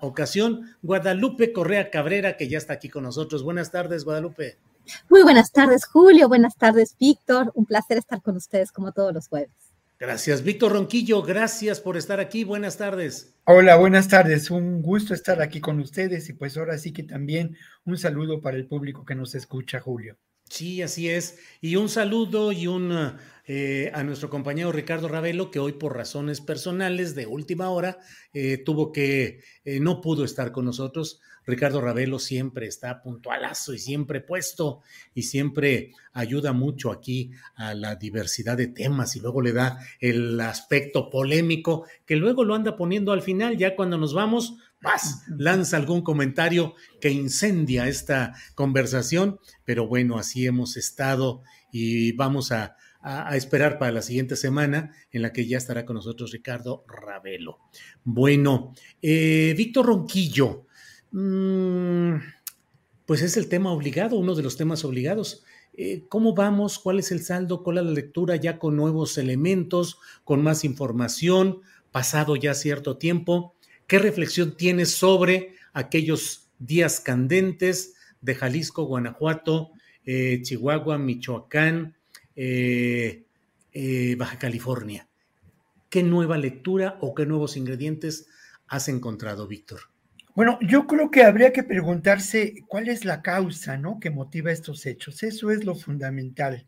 Ocasión, Guadalupe Correa Cabrera, que ya está aquí con nosotros. Buenas tardes, Guadalupe. Muy buenas tardes, Julio. Buenas tardes, Víctor. Un placer estar con ustedes como todos los jueves. Gracias, Víctor Ronquillo. Gracias por estar aquí. Buenas tardes. Hola, buenas tardes. Un gusto estar aquí con ustedes y pues ahora sí que también un saludo para el público que nos escucha, Julio. Sí, así es. Y un saludo y un eh, a nuestro compañero Ricardo Ravelo, que hoy por razones personales de última hora eh, tuvo que, eh, no pudo estar con nosotros. Ricardo Ravelo siempre está puntualazo y siempre puesto y siempre ayuda mucho aquí a la diversidad de temas y luego le da el aspecto polémico que luego lo anda poniendo al final, ya cuando nos vamos, más lanza algún comentario que incendia esta conversación, pero bueno, así hemos estado y vamos a, esperar para la siguiente semana en la que ya estará con nosotros Ricardo Ravelo. Bueno, eh, Víctor Ronquillo, Mm, pues es el tema obligado, uno de los temas obligados. Eh, ¿Cómo vamos? ¿Cuál es el saldo? ¿Cuál es la lectura ya con nuevos elementos, con más información, pasado ya cierto tiempo? ¿Qué reflexión tienes sobre aquellos días candentes de Jalisco, Guanajuato, eh, Chihuahua, Michoacán, eh, Baja California? ¿Qué nueva lectura o qué nuevos ingredientes has encontrado, Víctor? Bueno, yo creo que habría que preguntarse cuál es la causa, ¿no? Que motiva estos hechos. Eso es lo fundamental.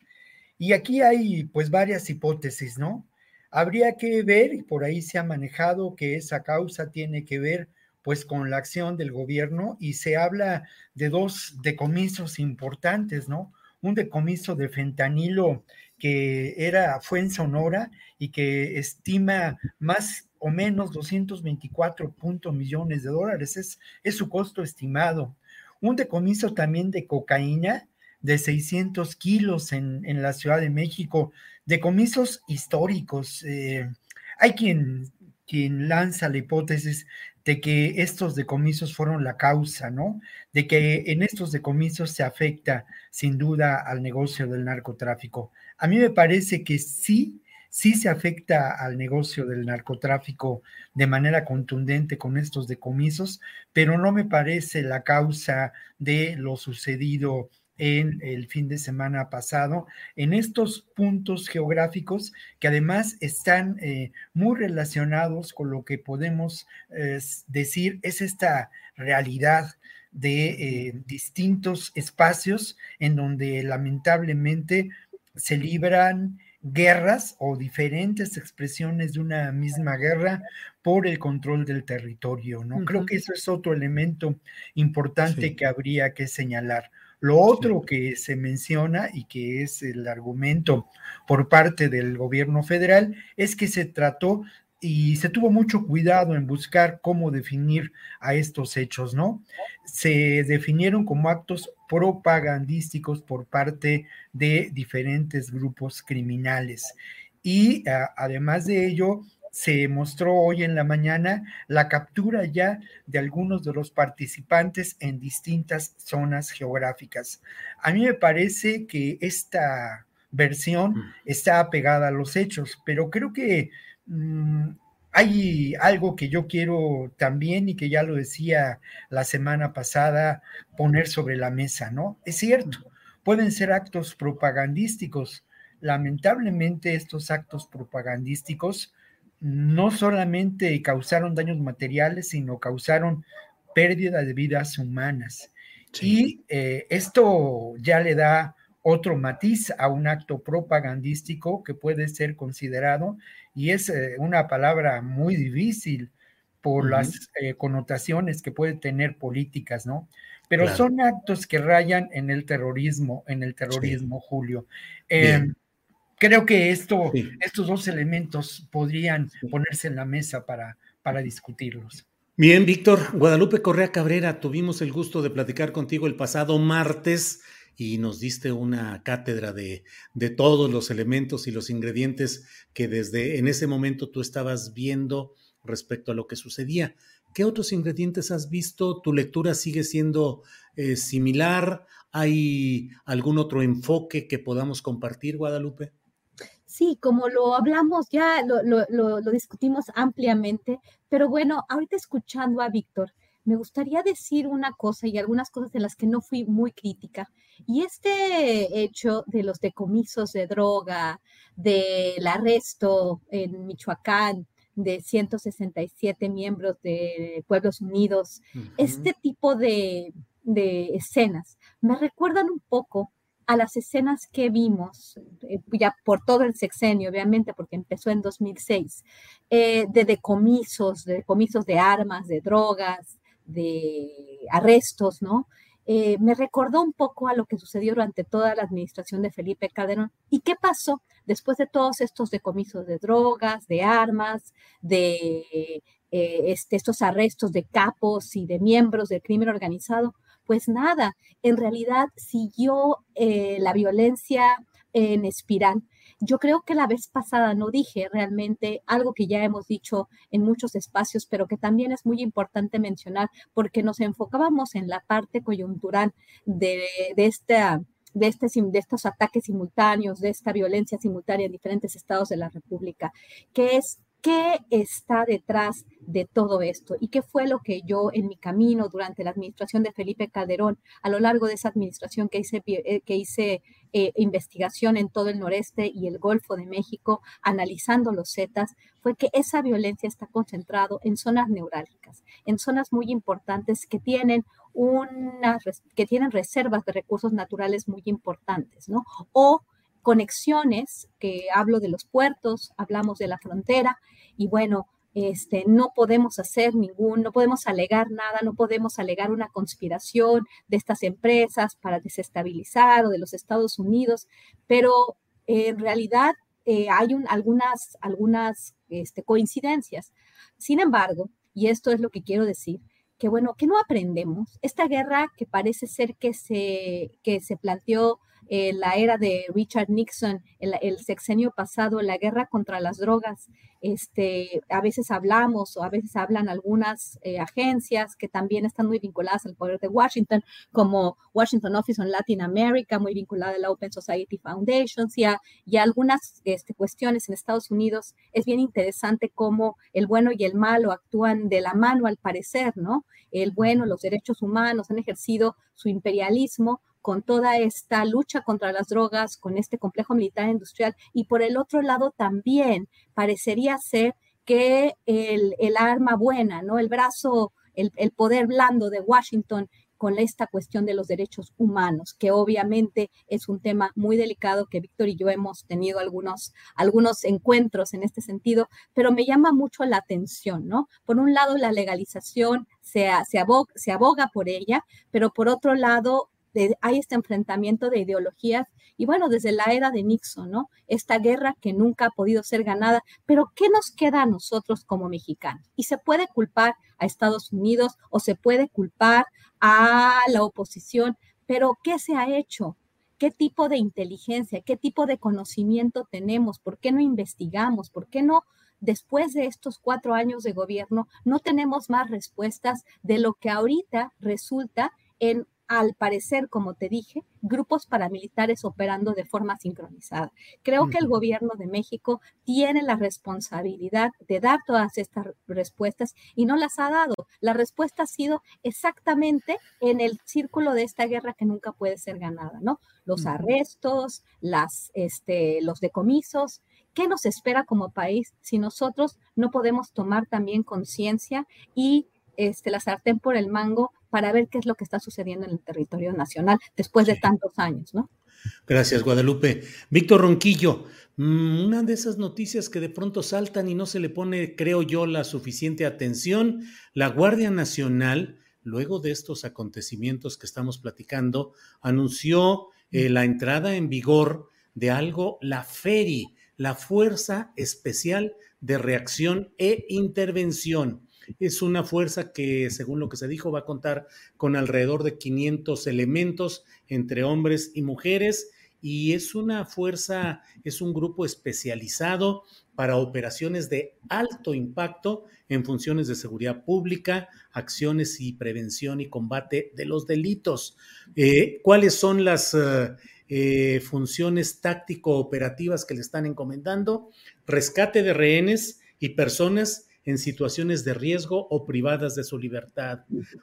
Y aquí hay pues varias hipótesis, ¿no? Habría que ver, y por ahí se ha manejado que esa causa tiene que ver pues con la acción del gobierno y se habla de dos decomisos importantes, ¿no? Un decomiso de fentanilo que era, fue en Sonora y que estima más o menos 224 millones de dólares, es, es su costo estimado. Un decomiso también de cocaína de 600 kilos en, en la Ciudad de México, decomisos históricos. Eh, hay quien, quien lanza la hipótesis de que estos decomisos fueron la causa, ¿no? De que en estos decomisos se afecta sin duda al negocio del narcotráfico. A mí me parece que sí, sí se afecta al negocio del narcotráfico de manera contundente con estos decomisos, pero no me parece la causa de lo sucedido en el fin de semana pasado, en estos puntos geográficos que además están eh, muy relacionados con lo que podemos eh, decir es esta realidad de eh, distintos espacios en donde lamentablemente se libran guerras o diferentes expresiones de una misma guerra por el control del territorio, ¿no? Creo que eso es otro elemento importante que habría que señalar. Lo otro que se menciona y que es el argumento por parte del gobierno federal es que se trató y se tuvo mucho cuidado en buscar cómo definir a estos hechos, ¿no? Se definieron como actos propagandísticos por parte de diferentes grupos criminales. Y además de ello, se mostró hoy en la mañana la captura ya de algunos de los participantes en distintas zonas geográficas. A mí me parece que esta versión mm. está apegada a los hechos, pero creo que Mm, hay algo que yo quiero también y que ya lo decía la semana pasada, poner sobre la mesa, ¿no? Es cierto, pueden ser actos propagandísticos. Lamentablemente estos actos propagandísticos no solamente causaron daños materiales, sino causaron pérdida de vidas humanas. Y eh, esto ya le da otro matiz a un acto propagandístico que puede ser considerado, y es eh, una palabra muy difícil por las eh, connotaciones que puede tener políticas, ¿no? Pero son actos que rayan en el terrorismo, en el terrorismo, Julio. Em, creo que esto, estos dos elementos podrían ponerse en la mesa para, para discutirlos. Bien, Víctor, Guadalupe Correa Cabrera, tuvimos el gusto de platicar contigo el pasado martes y nos diste una cátedra de, de, todos los elementos y los ingredientes que desde en ese momento tú estabas viendo respecto a lo que sucedía. ¿Qué otros ingredientes has visto? ¿Tu lectura sigue siendo eh, similar? ¿Hay algún otro enfoque que podamos compartir, Guadalupe? Sí, como lo hablamos ya, lo, lo, lo, lo discutimos ampliamente, pero bueno, ahorita escuchando a Víctor, me gustaría decir una cosa y algunas cosas en las que no fui muy crítica. Y este hecho de los decomisos de droga, del arresto en Michoacán de 167 miembros de Pueblos Unidos, este tipo de, de escenas me recuerdan un poco a las escenas que vimos, eh, ya por todo el sexenio, obviamente, porque empezó en 2006, eh, de decomisos, de decomisos de armas, de drogas, de arrestos, ¿no? Eh, me recordó un poco a lo que sucedió durante toda la administración de Felipe Calderón. ¿Y qué pasó después de todos estos decomisos de drogas, de armas, de este, estos arrestos de capos y de miembros del crimen organizado? Pues nada, en realidad siguió eh, la violencia en espiral. Yo creo que la vez pasada no dije realmente algo que ya hemos dicho en muchos espacios, pero que también es muy importante mencionar porque nos enfocábamos en la parte coyuntural de, de de, este, de estos ataques simultáneos, de esta violencia simultánea en diferentes estados de la República, que es ¿Qué está detrás de todo esto? ¿Y qué fue lo que yo en mi camino durante la administración de Felipe Calderón, a lo largo de esa administración que hice, eh, que hice eh, investigación en todo el noreste y el Golfo de México, analizando los Zetas, fue que esa violencia está concentrado en zonas neurálgicas, en zonas muy importantes que tienen que tienen reservas de recursos naturales muy importantes, ¿no? O conexiones, que hablo de los puertos, hablamos de la frontera, y bueno, este, no podemos hacer ningún, no podemos alegar nada, no podemos alegar una conspiración de estas empresas para desestabilizar o de los Estados Unidos, pero en realidad eh, hay algunas, algunas este, coincidencias. Sin embargo, y esto es lo que quiero decir, que bueno, que no aprendemos. Esta guerra que parece ser que se, que se planteó eh, la era de Richard Nixon, el, sexenio pasado, la guerra contra las drogas. Este, a veces hablamos o a veces hablan algunas eh, agencias que también están muy vinculadas al poder de Washington, como Washington Office on Latin America, muy vinculada a la Open Society Foundation, y a, y algunas este, cuestiones en Estados Unidos. Es bien interesante cómo el bueno y el malo actúan de la mano al parecer, ¿no? El bueno, los derechos humanos han ejercido su imperialismo con toda esta lucha contra las drogas, con este complejo militar industrial, y por el otro lado también parecería ser que el, arma buena, ¿no? El brazo, el, poder blando de Washington con esta cuestión de los derechos humanos, que obviamente es un tema muy delicado que Víctor y yo hemos tenido algunos, algunos encuentros en este sentido, pero me llama mucho la atención, ¿no? Por un lado, la legalización se, se, aboga, se aboga por ella, pero por otro lado, hay este enfrentamiento de ideologías y bueno, desde la era de Nixon, ¿no? Esta guerra que nunca ha podido ser ganada, pero ¿qué nos queda a nosotros como mexicanos? Y se puede culpar a Estados Unidos o se puede culpar a la oposición, pero ¿qué se ha hecho? ¿Qué tipo de inteligencia, qué tipo de conocimiento tenemos? ¿Por qué no investigamos? ¿Por qué no después de estos cuatro años de gobierno, no tenemos más respuestas de lo que ahorita resulta en al parecer, como te dije, grupos paramilitares operando de forma sincronizada. Creo que el gobierno de México tiene la responsabilidad de dar todas estas respuestas y no las ha dado. La respuesta ha sido exactamente en el círculo de esta guerra que nunca puede ser ganada, ¿no? Los arrestos, las, este, los decomisos. ¿Qué nos espera como país si nosotros no podemos tomar también conciencia y este, la sartén por el mango para ver qué es lo que está sucediendo en el territorio nacional después de tantos años, ¿no? Gracias, Guadalupe. Víctor Ronquillo, mm, una de esas noticias que de pronto saltan y no se le pone, creo yo, la suficiente atención, la Guardia Nacional, luego de estos acontecimientos que estamos platicando, anunció eh, la entrada en vigor de algo, la FERI, la Fuerza Especial de Reacción e Intervención. Es una fuerza que, según lo que se dijo, va a contar con alrededor de 500 elementos entre hombres y mujeres y es una fuerza, es un grupo especializado para operaciones de alto impacto en funciones de seguridad pública, acciones y prevención y combate de los delitos. Eh, ¿Cuáles son las eh, eh, funciones táctico-operativas que le están encomendando? Rescate de rehenes y personas en situaciones de riesgo o privadas de su libertad,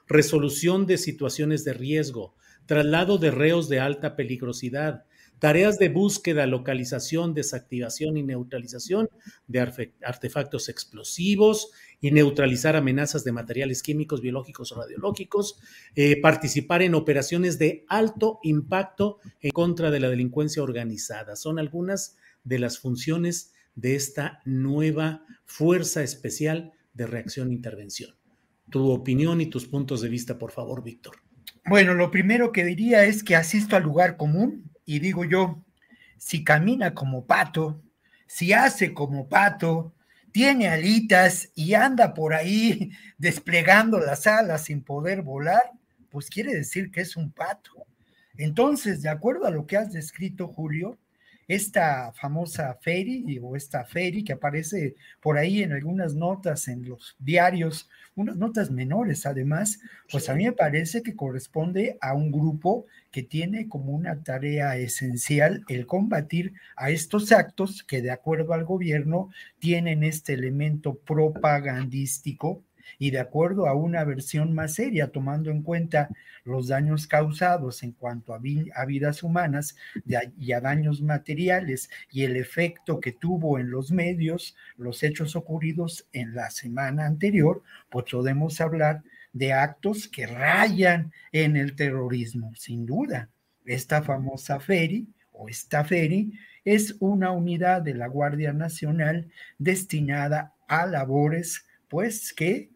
resolución de situaciones de riesgo, traslado de reos de alta peligrosidad, tareas de búsqueda, localización, desactivación y neutralización de artefactos explosivos y neutralizar amenazas de materiales químicos, biológicos o radiológicos, eh, participar en operaciones de alto impacto en contra de la delincuencia organizada. Son algunas de las funciones de esta nueva Fuerza Especial de Reacción e Intervención. Tu opinión y tus puntos de vista, por favor, Víctor. Bueno, lo primero que diría es que asisto al lugar común y digo yo, si camina como pato, si hace como pato, tiene alitas y anda por ahí desplegando las alas sin poder volar, pues quiere decir que es un pato. Entonces, de acuerdo a lo que has descrito, Julio, esta famosa Ferry o esta Ferry que aparece por ahí en algunas notas en los diarios, unas notas menores además, pues a mí me parece que corresponde a un grupo que tiene como una tarea esencial el combatir a estos actos que de acuerdo al gobierno tienen este elemento propagandístico y de acuerdo a una versión más seria, tomando en cuenta los daños causados en cuanto a, vidas humanas y a daños materiales y el efecto que tuvo en los medios los hechos ocurridos en la semana anterior, pues podemos hablar de actos que rayan en el terrorismo, sin duda. Esta famosa FERI o esta FERI es una unidad de la Guardia Nacional destinada a labores, pues que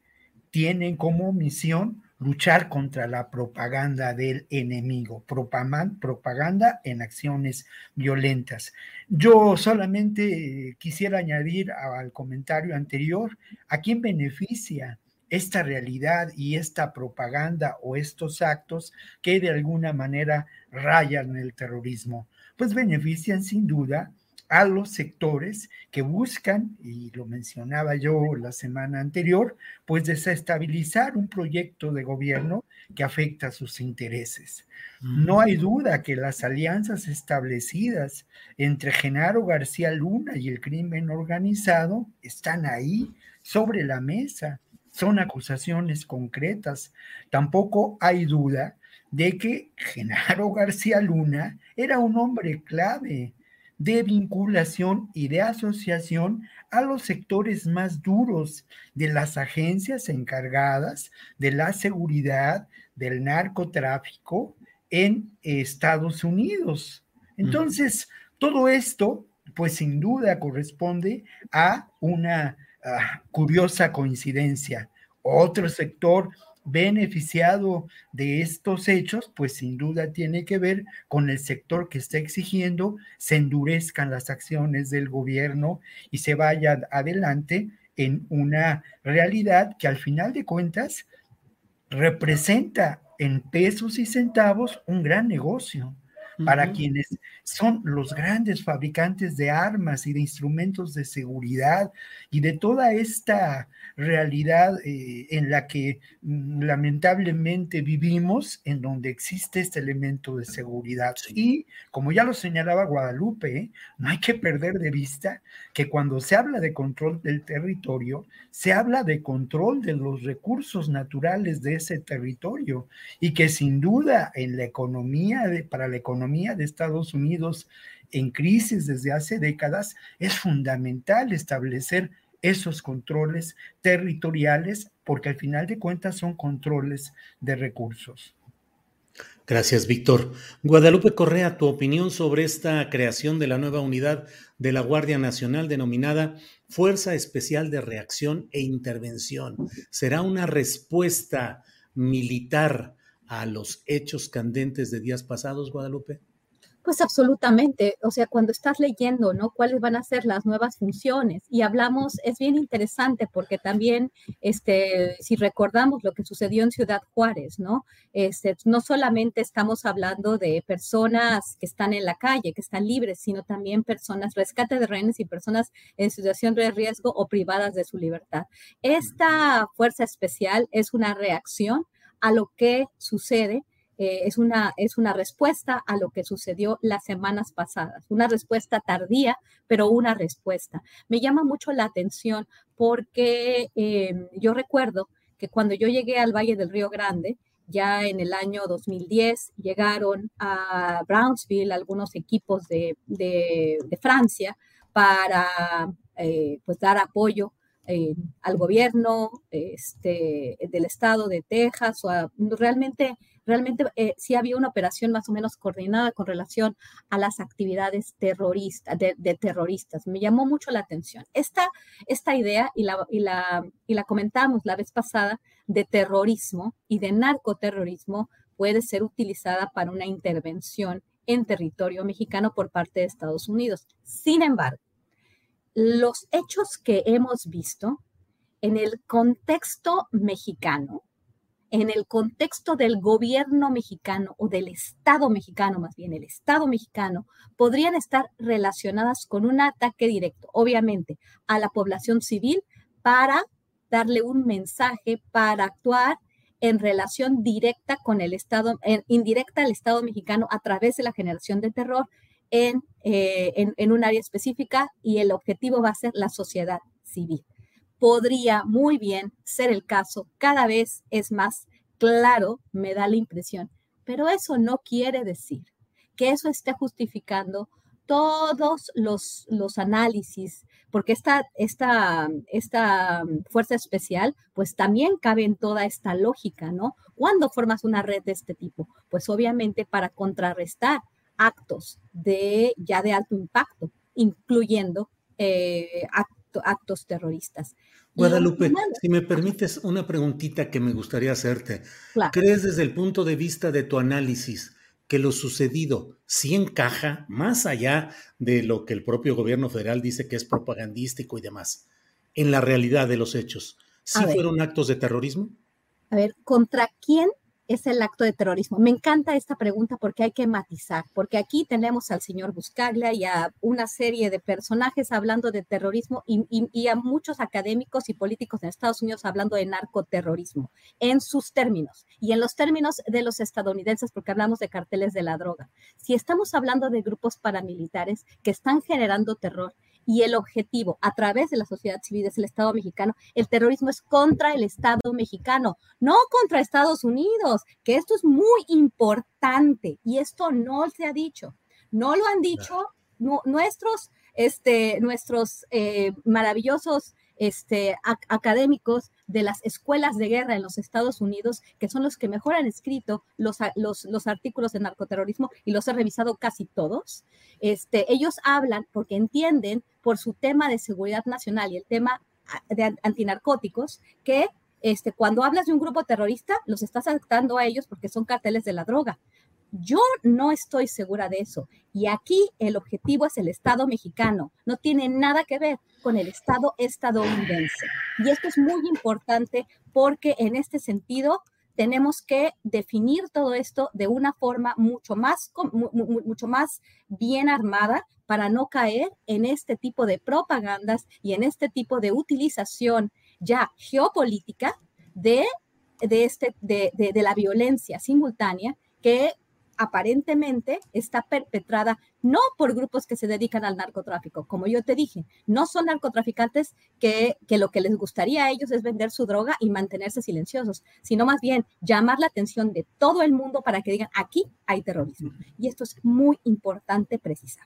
tienen como misión luchar contra la propaganda del enemigo, propaganda en acciones violentas. Yo solamente quisiera añadir al comentario anterior, ¿a quién beneficia esta realidad y esta propaganda o estos actos que de alguna manera rayan el terrorismo? Pues benefician sin duda a los sectores que buscan, y lo mencionaba yo la semana anterior, pues desestabilizar un proyecto de gobierno que afecta a sus intereses. No hay duda que las alianzas establecidas entre Genaro García Luna y el crimen organizado están ahí sobre la mesa. Son acusaciones concretas. Tampoco hay duda de que Genaro García Luna era un hombre clave de vinculación y de asociación a los sectores más duros de las agencias encargadas de la seguridad del narcotráfico en Estados Unidos. Entonces, todo esto, pues sin duda corresponde a una ah, curiosa coincidencia. Otro sector beneficiado de estos hechos, pues sin duda tiene que ver con el sector que está exigiendo se endurezcan las acciones del gobierno y se vaya adelante en una realidad que al final de cuentas representa en pesos y centavos un gran negocio. Para quienes son los grandes fabricantes de armas y de instrumentos de seguridad y de toda esta realidad eh, en la que mm, lamentablemente vivimos, en donde existe este elemento de seguridad. Y como ya lo señalaba Guadalupe, no hay que perder de vista que cuando se habla de control del territorio, se habla de control de los recursos naturales de ese territorio y que sin duda en la economía, de, para la economía de Estados Unidos en crisis desde hace décadas, es fundamental establecer esos controles territoriales, porque al final de cuentas son controles de recursos. Gracias, Víctor. Guadalupe Correa, tu opinión sobre esta creación de la nueva unidad de la Guardia Nacional denominada Fuerza Especial de Reacción e Intervención. ¿Será una respuesta militar a los hechos candentes de días pasados, Guadalupe? Pues absolutamente, o sea, cuando estás leyendo, ¿no? ¿Cuáles van a ser las nuevas funciones? Y hablamos, es bien interesante porque también, este, si recordamos lo que sucedió en Ciudad Juárez, ¿no? Este, no solamente estamos hablando de personas que están en la calle, que están libres, sino también personas, rescate de rehenes y personas en situación de riesgo o privadas de su libertad. Esta fuerza especial es una reacción a lo que sucede eh, es, una, es una respuesta a lo que sucedió las semanas pasadas, una respuesta tardía, pero una respuesta. Me llama mucho la atención porque em, yo recuerdo que cuando yo llegué al Valle del Río Grande, ya en el año 2010 llegaron a Brownsville algunos equipos de, Francia para eh, pues dar apoyo eh, al gobierno este, del estado de Texas o realmente realmente eh, sí había una operación más o menos coordinada con relación a las actividades terroristas, de, terroristas. Me llamó mucho la atención. Esta, esta idea, y la, y, la, y la comentamos la vez pasada, de terrorismo y de narcoterrorismo puede ser utilizada para una intervención en territorio mexicano por parte de Estados Unidos. Sin embargo, los hechos que hemos visto en el contexto mexicano en el contexto del gobierno mexicano o del Estado mexicano, más bien el Estado mexicano, podrían estar relacionadas con un ataque directo, obviamente, a la población civil para darle un mensaje, para actuar en relación directa con el Estado, indirecta al Estado mexicano a través de la generación de terror en, eh, en un área específica y el objetivo va a ser la sociedad civil podría muy bien ser el caso, cada vez es más claro, me da la impresión, pero eso no quiere decir que eso esté justificando todos los, los análisis, porque esta, esta, esta fuerza especial, pues también cabe en toda esta lógica, ¿no? ¿Cuándo formas una red de este tipo? Pues obviamente para contrarrestar actos de ya de alto impacto, incluyendo eh, actos terroristas. Guadalupe, si me permites una preguntita que me gustaría hacerte. ¿Crees desde el punto de vista de tu análisis que lo sucedido sí encaja más allá de lo que el propio gobierno federal dice que es propagandístico y demás, en la realidad de los hechos? ¿Sí fueron actos de terrorismo? A ver, ¿contra quién es el acto de terrorismo? Me encanta esta pregunta porque hay que matizar, porque aquí tenemos al señor Buscaglia y a una serie de personajes hablando de terrorismo y, a muchos académicos y políticos en Estados Unidos hablando de narcoterrorismo en sus términos y en los términos de los estadounidenses, porque hablamos de carteles de la droga. Si estamos hablando de grupos paramilitares que están generando terror, y el objetivo a través de la sociedad civil es el Estado mexicano, el terrorismo es contra el Estado mexicano, no contra Estados Unidos, que esto es muy importante y esto no se ha dicho, no lo han dicho nuestros, este, nuestros eh, maravillosos este, académicos de las escuelas de guerra en los Estados Unidos, que son los que mejor han escrito los, los, artículos de narcoterrorismo y los he revisado casi todos. Este, ellos hablan porque entienden por su tema de seguridad nacional y el tema de antinarcóticos que este, cuando hablas de un grupo terrorista, los estás afectando a ellos porque son carteles de la droga. Yo no estoy segura de eso. Y aquí el objetivo es el Estado mexicano. No tiene nada que ver con el Estado estadounidense. Y esto es muy importante porque en este sentido tenemos que definir todo esto de una forma mucho más, mucho más bien armada para no caer en este tipo de propagandas y en este tipo de utilización ya geopolítica de, de, este, de, de la violencia simultánea que aparentemente está perpetrada no por grupos que se dedican al narcotráfico, como yo te dije, no son narcotraficantes que, que, lo que les gustaría a ellos es vender su droga y mantenerse silenciosos, sino más bien llamar la atención de todo el mundo para que digan, aquí hay terrorismo. Y esto es muy importante precisar.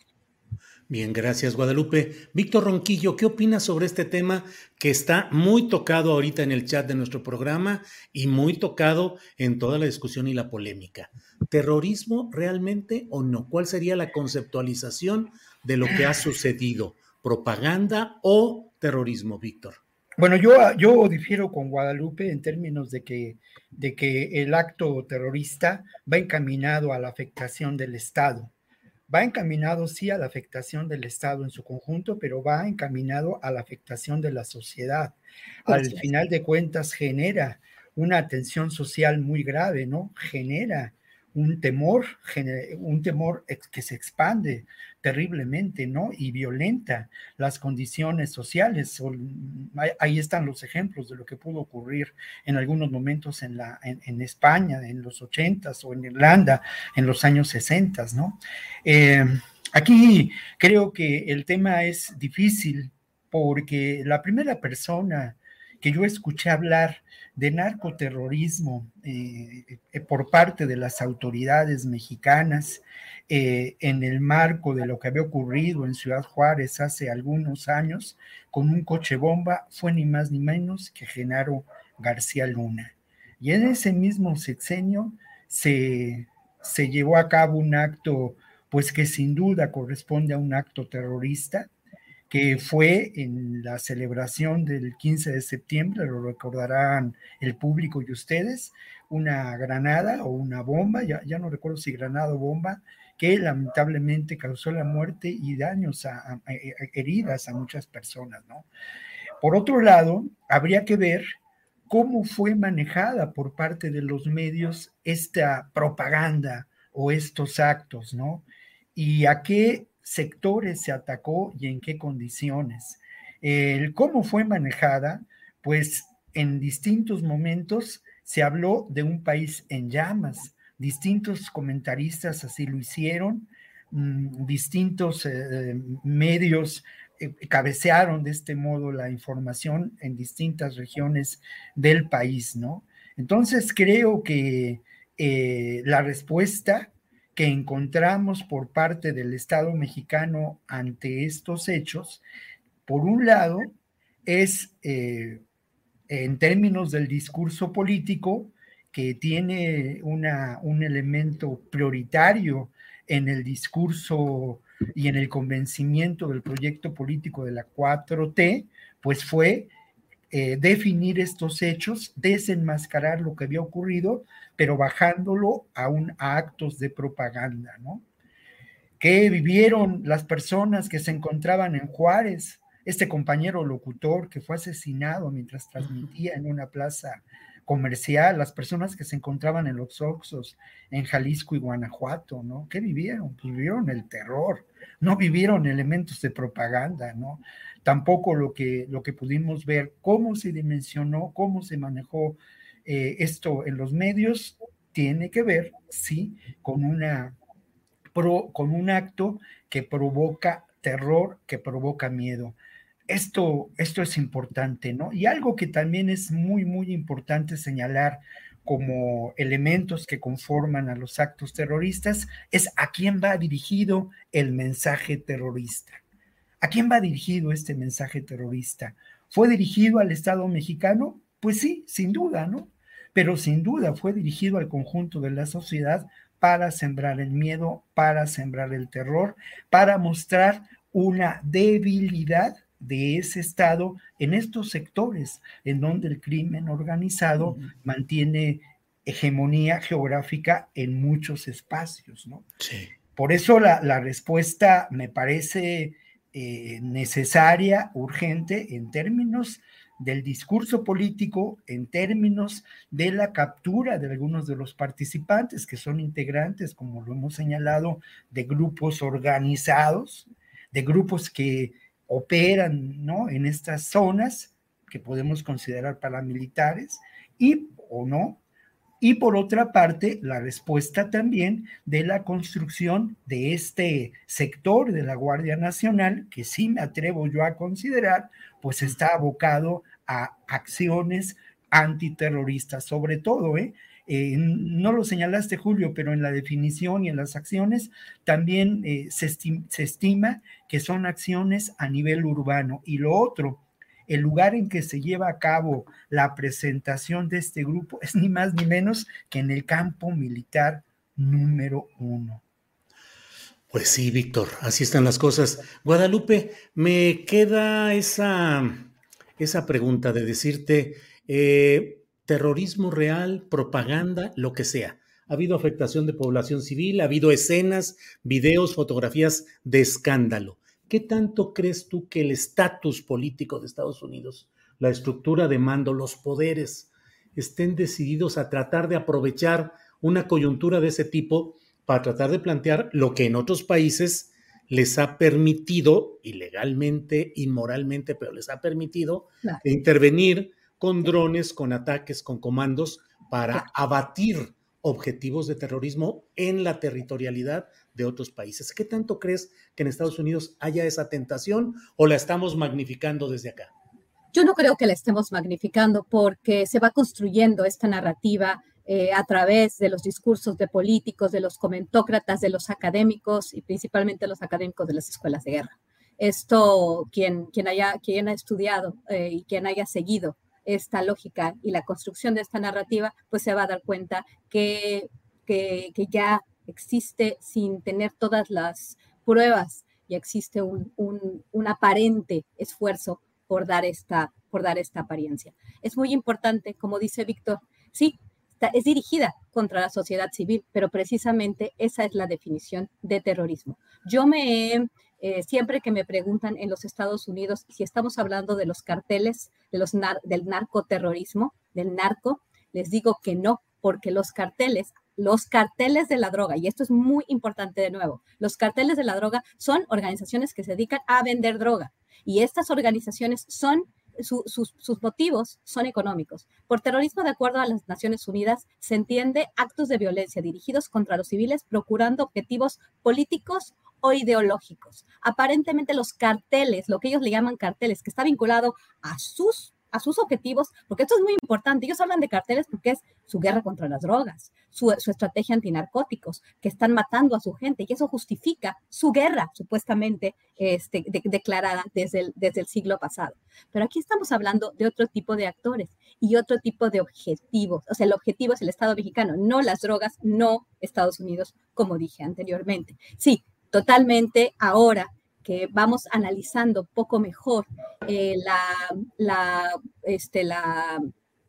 Bien, gracias Guadalupe. Víctor Ronquillo, ¿qué opinas sobre este tema que está muy tocado ahorita en el chat de nuestro programa y muy tocado en toda la discusión y la polémica? ¿Terrorismo realmente o no? ¿Cuál sería la conceptualización de lo que ha sucedido? ¿Propaganda o terrorismo, Víctor? Bueno, yo, yo difiero con Guadalupe en términos de que, de que el acto terrorista va encaminado a la afectación del Estado va encaminado sí a la afectación del Estado en su conjunto, pero va encaminado a la afectación de la sociedad. Al final de cuentas genera una tensión social muy grave, ¿no? Genera un temor, un temor que se expande terriblemente, ¿no? Y violenta las condiciones sociales. Ahí están los ejemplos de lo que pudo ocurrir en algunos momentos en, la, en, España, en los ochentas, o en Irlanda, en los años sesentas, ¿no? Eh, aquí creo que el tema es difícil porque la primera persona que yo escuché hablar de narcoterrorismo eh, por parte de las autoridades mexicanas eh, en el marco de lo que había ocurrido en Ciudad Juárez hace algunos años con un coche bomba fue ni más ni menos que Genaro García Luna. Y en ese mismo sexenio se, se llevó a cabo un acto pues que sin duda corresponde a un acto terrorista, que fue en la celebración del 15 de septiembre, lo recordarán el público y ustedes, una granada o una bomba, ya, ya no recuerdo si granada o bomba, que lamentablemente causó la muerte y daños, a, heridas a muchas personas, ¿no? Por otro lado, habría que ver cómo fue manejada por parte de los medios esta propaganda o estos actos, ¿no? Y a qué sectores se atacó y en qué condiciones. El cómo fue manejada, pues en distintos momentos se habló de un país en llamas, distintos comentaristas así lo hicieron, mm, distintos eh, medios eh, cabecearon de este modo la información en distintas regiones del país, ¿no? Entonces creo que eh, la respuesta que encontramos por parte del Estado mexicano ante estos hechos, por un lado, es eh, en términos del discurso político, que tiene una, un elemento prioritario en el discurso y en el convencimiento del proyecto político de la 4T, pues fue eh, definir estos hechos, desenmascarar lo que había ocurrido, pero bajándolo a, un, actos de propaganda, ¿no? ¿Qué vivieron las personas que se encontraban en Juárez? Este compañero locutor que fue asesinado mientras transmitía en una plaza comercial, las personas que se encontraban en los Oxos, en Jalisco y Guanajuato, ¿no? ¿Qué vivieron? Pues vivieron el terror, no vivieron elementos de propaganda, ¿no? Tampoco lo que, lo que pudimos ver, cómo se dimensionó, cómo se manejó eh, esto en los medios, tiene que ver, sí, con, una, con un acto que provoca terror, que provoca miedo. Esto, esto es importante, ¿no? Y algo que también es muy, muy importante señalar como elementos que conforman a los actos terroristas es a quién va dirigido el mensaje terrorista. ¿A quién va dirigido este mensaje terrorista? ¿Fue dirigido al Estado mexicano? Pues sí, sin duda, ¿no? Pero sin duda fue dirigido al conjunto de la sociedad para sembrar el miedo, para sembrar el terror, para mostrar una debilidad de ese Estado en estos sectores en donde el crimen organizado mantiene hegemonía geográfica en muchos espacios, ¿no? Sí. Por eso la, respuesta me parece eh, necesaria, urgente, en términos del discurso político en términos de la captura de algunos de los participantes que son integrantes, como lo hemos señalado, de grupos organizados, de grupos que operan ¿no? en estas zonas que podemos considerar paramilitares y o no. Y por otra parte, la respuesta también de la construcción de este sector de la Guardia Nacional, que sí me atrevo yo a considerar, pues está abocado a acciones antiterroristas, sobre todo, ¿eh? Eh, no lo señalaste, Julio, pero en la definición y en las acciones también eh, se, estima que son acciones a nivel urbano. Y lo otro, el lugar en que se lleva a cabo la presentación de este grupo es ni más ni menos que en el campo militar número uno. Pues sí, Víctor, así están las cosas. Guadalupe, me queda esa, esa pregunta de decirte, eh, terrorismo real, propaganda, lo que sea. Ha habido afectación de población civil, ha habido escenas, videos, fotografías de escándalo. ¿Qué tanto crees tú que el estatus político de Estados Unidos, la estructura de mando, los poderes, estén decididos a tratar de aprovechar una coyuntura de ese tipo para tratar de plantear lo que en otros países les ha permitido, ilegalmente, inmoralmente, pero les ha permitido intervenir con drones, con ataques, con comandos para abatir objetivos de terrorismo en la territorialidad de otros países. ¿Qué tanto crees que en Estados Unidos haya esa tentación o la estamos magnificando desde acá? Yo no creo que la estemos magnificando porque se va construyendo esta narrativa eh, a través de los discursos de políticos, de los comentócratas, de los académicos y principalmente los académicos de las escuelas de guerra. Esto, quien, quien, haya, quien ha estudiado eh, y quien haya seguido esta lógica y la construcción de esta narrativa, pues se va a dar cuenta que, que, ya existe sin tener todas las pruebas, y existe un, un, aparente esfuerzo por dar, esta, por dar esta apariencia. Es muy importante, como dice Víctor, sí, es dirigida contra la sociedad civil, pero precisamente esa es la definición de terrorismo. Yo me he eh, siempre que me preguntan en los Estados Unidos si estamos hablando de los carteles, de los del narcoterrorismo, del narco, les digo que no, porque los carteles, los carteles de la droga, y esto es muy importante de nuevo, los carteles de la droga son organizaciones que se dedican a vender droga. Y estas organizaciones son sus, motivos son económicos. Por terrorismo, de acuerdo a las Naciones Unidas, se entiende actos de violencia dirigidos contra los civiles procurando objetivos políticos o ideológicos. Aparentemente los carteles, lo que ellos le llaman carteles, que está vinculado a sus a sus objetivos, porque esto es muy importante. Ellos hablan de carteles porque es su guerra contra las drogas, su, estrategia antinarcóticos, que están matando a su gente, y eso justifica su guerra, supuestamente este, declarada desde el, desde el siglo pasado. Pero aquí estamos hablando de otro tipo de actores y otro tipo de objetivos. O sea, el objetivo es el Estado mexicano, no las drogas, no Estados Unidos, como dije anteriormente. Sí, totalmente ahora que vamos analizando poco mejor eh, este,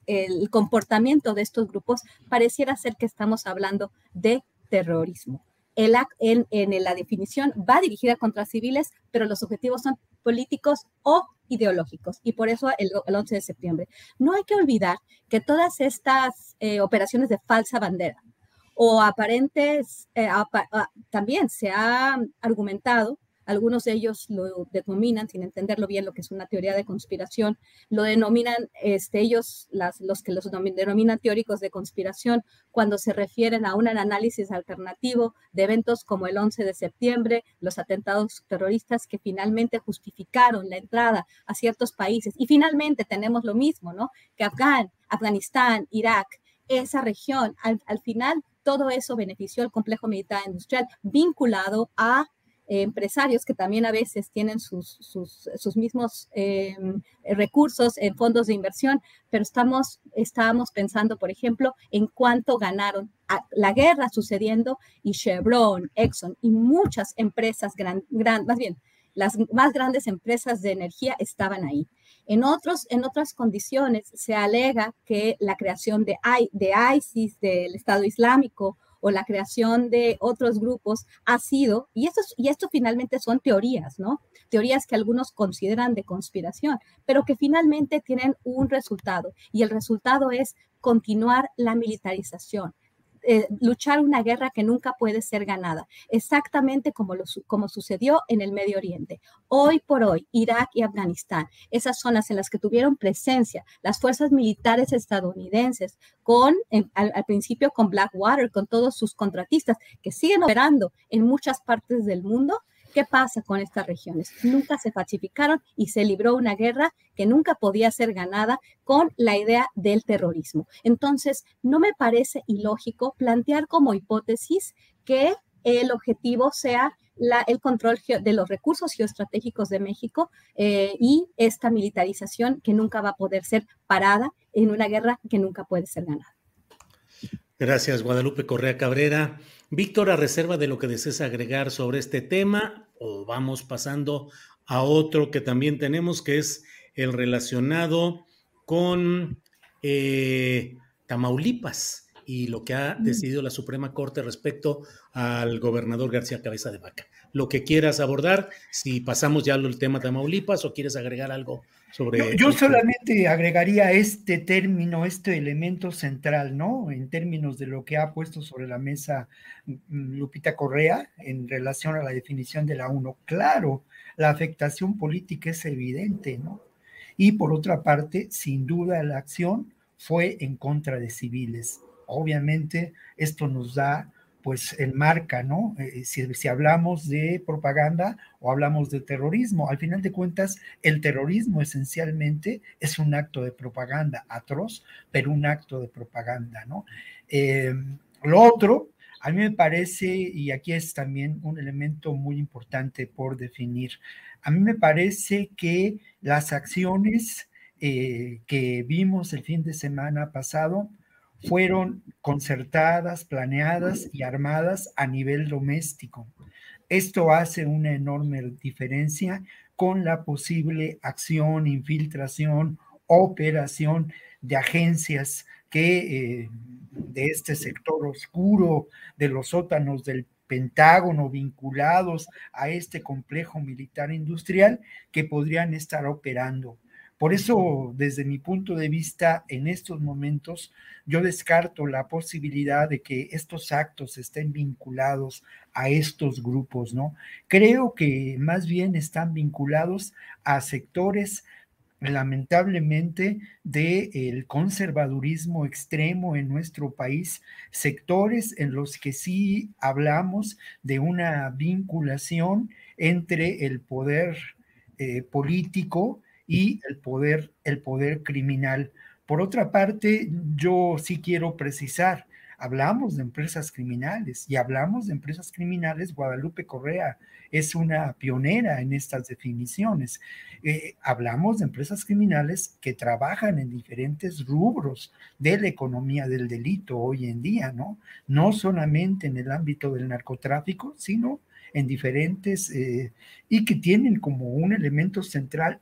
el comportamiento de estos grupos, pareciera ser que estamos hablando de terrorismo. En, la definición va dirigida contra civiles, pero los objetivos son políticos o ideológicos, y por eso el, 11 de septiembre. No hay que olvidar que todas estas eh, operaciones de falsa bandera o aparentes, eh, también se ha argumentado algunos de ellos lo denominan, sin entenderlo bien, lo que es una teoría de conspiración, lo denominan este, ellos, las, los que los denominan teóricos de conspiración, cuando se refieren a un análisis alternativo de eventos como el 11 de septiembre, los atentados terroristas que finalmente justificaron la entrada a ciertos países. Y finalmente tenemos lo mismo, ¿no? Que Afgan, Afganistán, Irak, esa región, al, al final todo eso benefició al complejo militar industrial vinculado a empresarios que también a veces tienen sus, sus, mismos em, recursos en fondos de inversión, pero estamos, estábamos pensando, por ejemplo, en cuánto ganaron la guerra sucediendo y Chevron, Exxon y muchas empresas, gran, más bien, las más grandes empresas de energía estaban ahí. En, otros, en otras condiciones se alega que la creación de, de ISIS, del Estado Islámico, o la creación de otros grupos ha sido, y esto, y esto finalmente son teorías, ¿no? Teorías que algunos consideran de conspiración, pero que finalmente tienen un resultado, y el resultado es continuar la militarización, eh, luchar una guerra que nunca puede ser ganada, exactamente como, como sucedió en el Medio Oriente. Hoy por hoy, Irak y Afganistán, esas zonas en las que tuvieron presencia las fuerzas militares estadounidenses, con, al, al principio con Blackwater, con todos sus contratistas que siguen operando en muchas partes del mundo, ¿Qué pasa con estas regiones? Nunca se pacificaron y se libró una guerra que nunca podía ser ganada con la idea del terrorismo. Entonces, no me parece ilógico plantear como hipótesis que el objetivo sea el control de los recursos geoestratégicos de México eh, y esta militarización que nunca va a poder ser parada en una guerra que nunca puede ser ganada. Gracias, Guadalupe Correa Cabrera. Víctor, a reserva de lo que desees agregar sobre este tema, o vamos pasando a otro que también tenemos, que es el relacionado con eh, Tamaulipas y lo que ha mm. decidido la Suprema Corte respecto al gobernador García Cabeza de Vaca. Lo que quieras abordar, si pasamos ya al tema Tamaulipas o quieres agregar algo sobre... yo solamente agregaría este término, este elemento central, ¿no? En términos de lo que ha puesto sobre la mesa mm, Lupita Correa en relación a la definición de la UNO. Claro, la afectación política es evidente, ¿no? Y por otra parte, sin duda la acción fue en contra de civiles. Obviamente, esto nos da pues enmarca, ¿no? Eh, si, hablamos de propaganda o hablamos de terrorismo, al final de cuentas, el terrorismo esencialmente es un acto de propaganda atroz, pero un acto de propaganda, ¿no? Eh, lo otro, a mí me parece, y aquí es también un elemento muy importante por definir, a mí me parece que las acciones eh, que vimos el fin de semana pasado, fueron concertadas, planeadas y armadas a nivel doméstico. Esto hace una enorme diferencia con la posible acción, infiltración, operación de agencias que eh, de este sector oscuro, de los sótanos del Pentágono vinculados a este complejo militar industrial que podrían estar operando por eso, desde mi punto de vista, en estos momentos, yo descarto la posibilidad de que estos actos estén vinculados a estos grupos, ¿no? Creo que más bien están vinculados a sectores lamentablemente del conservadurismo extremo en nuestro país, sectores en los que sí hablamos de una vinculación entre el poder eh, político y el poder, el poder criminal. Por otra parte, yo sí quiero precisar, hablamos de empresas criminales y hablamos de empresas criminales, Guadalupe Correa es una pionera en estas definiciones. Eh, hablamos de empresas criminales que trabajan en diferentes rubros de la economía del delito hoy en día, ¿no? No solamente en el ámbito del narcotráfico, sino en diferentes, eh, y que tienen como un elemento central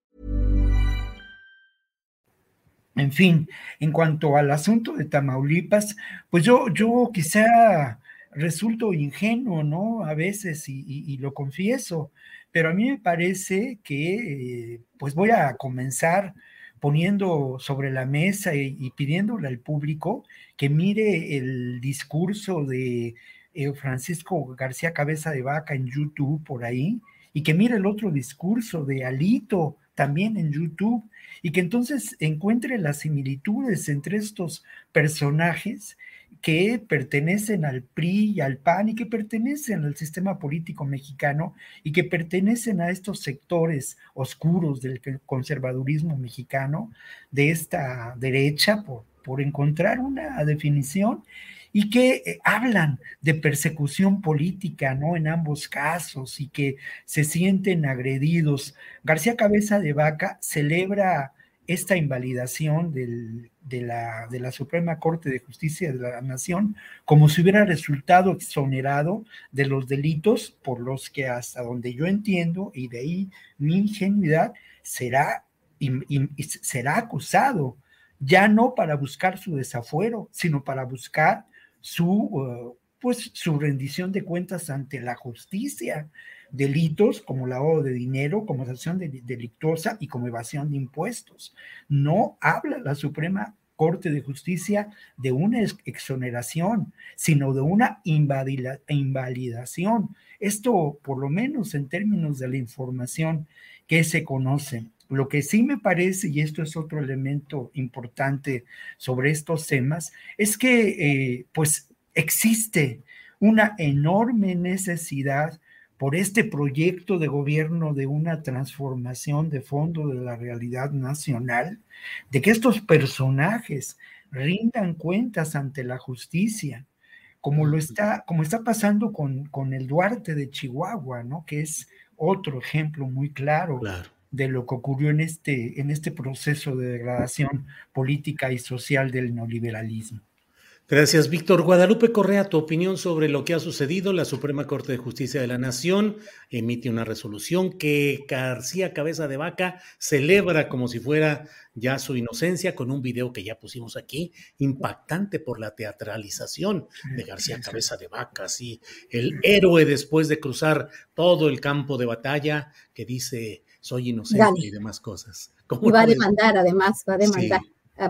En fin, en cuanto al asunto de Tamaulipas, pues yo, yo quizá resulto ingenuo, ¿no? A veces, y, lo confieso, pero a mí me parece que, eh, pues voy a comenzar poniendo sobre la mesa y, pidiéndole al público que mire el discurso de eh, Francisco García Cabeza de Vaca en YouTube por ahí, y que mire el otro discurso de Alito también en YouTube, y que entonces encuentre las similitudes entre estos personajes que pertenecen al PRI y al PAN y que pertenecen al sistema político mexicano y que pertenecen a estos sectores oscuros del conservadurismo mexicano, de esta derecha, por, por encontrar una definición y que eh, hablan de persecución política, ¿no? En ambos casos y que se sienten agredidos. García Cabeza de Vaca celebra esta invalidación de, la, de la Suprema Corte de Justicia de la Nación como si hubiera resultado exonerado de los delitos por los que hasta donde yo entiendo, y de ahí mi ingenuidad, será, será acusado, ya no para buscar su desafuero, sino para buscar su, uh, pues, su rendición de cuentas ante la justicia. Delitos como lavado de dinero, como acción delictuosa y como evasión de impuestos. No habla la Suprema Corte de Justicia de una exoneración, sino de una invalidación. Esto, por lo menos en términos de la información que se conoce. Lo que sí me parece, y esto es otro elemento importante sobre estos temas, es que eh, pues existe una enorme necesidad por este proyecto de gobierno de una transformación de fondo de la realidad nacional, de que estos personajes rindan cuentas ante la justicia, como lo está, como está pasando con, con el Duarte de Chihuahua, ¿no? Que es otro ejemplo muy claro, claro de lo que ocurrió en este, en este proceso de degradación política y social del neoliberalismo. Gracias, Víctor. Guadalupe Correa, tu opinión sobre lo que ha sucedido. La Suprema Corte de Justicia de la Nación emite una resolución que García Cabeza de Vaca celebra como si fuera ya su inocencia con un video que ya pusimos aquí, impactante por la teatralización de García Cabeza de Vaca, así el héroe después de cruzar todo el campo de batalla que dice soy inocente y demás cosas. Y va a demandar, además, va a demandar,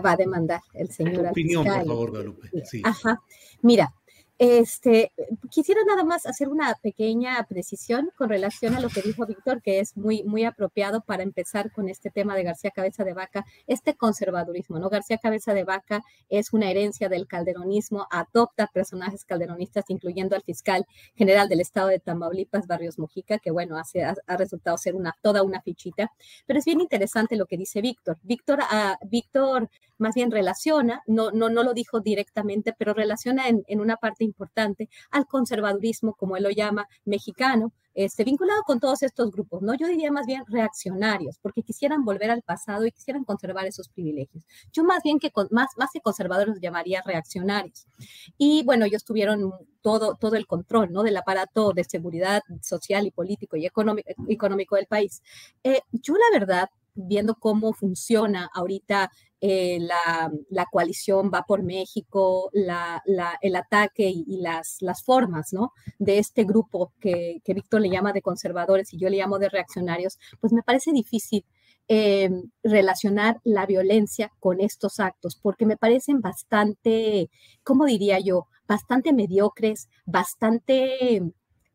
va a demandar el señor. Tu opinión, por favor, Guadalupe. Sí. Ajá. Mira, este, quisiera nada más hacer una pequeña precisión con relación a lo que dijo Víctor, que es muy, muy apropiado para empezar con este tema de García Cabeza de Vaca, este conservadurismo, ¿no? García Cabeza de Vaca es una herencia del calderonismo, adopta personajes calderonistas, incluyendo al fiscal general del estado de Tamaulipas, Barrios Mujica, que bueno, hace, ha, resultado ser una, toda una fichita, pero es bien interesante lo que dice Víctor. Víctor, uh, Víctor más bien relaciona, no, no, no lo dijo directamente, pero relaciona en, en una parte importante al conservadurismo, como él lo llama, mexicano, este, vinculado con todos estos grupos, ¿no? Yo diría más bien reaccionarios, porque quisieran volver al pasado y quisieran conservar esos privilegios. Yo más bien que más, más que conservadores los llamaría reaccionarios. Y bueno, ellos tuvieron todo, todo el control, ¿no? Del aparato de seguridad social y político y económico, económico del país. Eh, yo la verdad viendo cómo funciona ahorita eh, la, coalición va por México, el ataque y, las, formas de este grupo que, Víctor le llama de conservadores y yo le llamo de reaccionarios, pues me parece difícil eh, relacionar la violencia con estos actos, porque me parecen bastante, ¿cómo diría yo? Bastante mediocres, bastante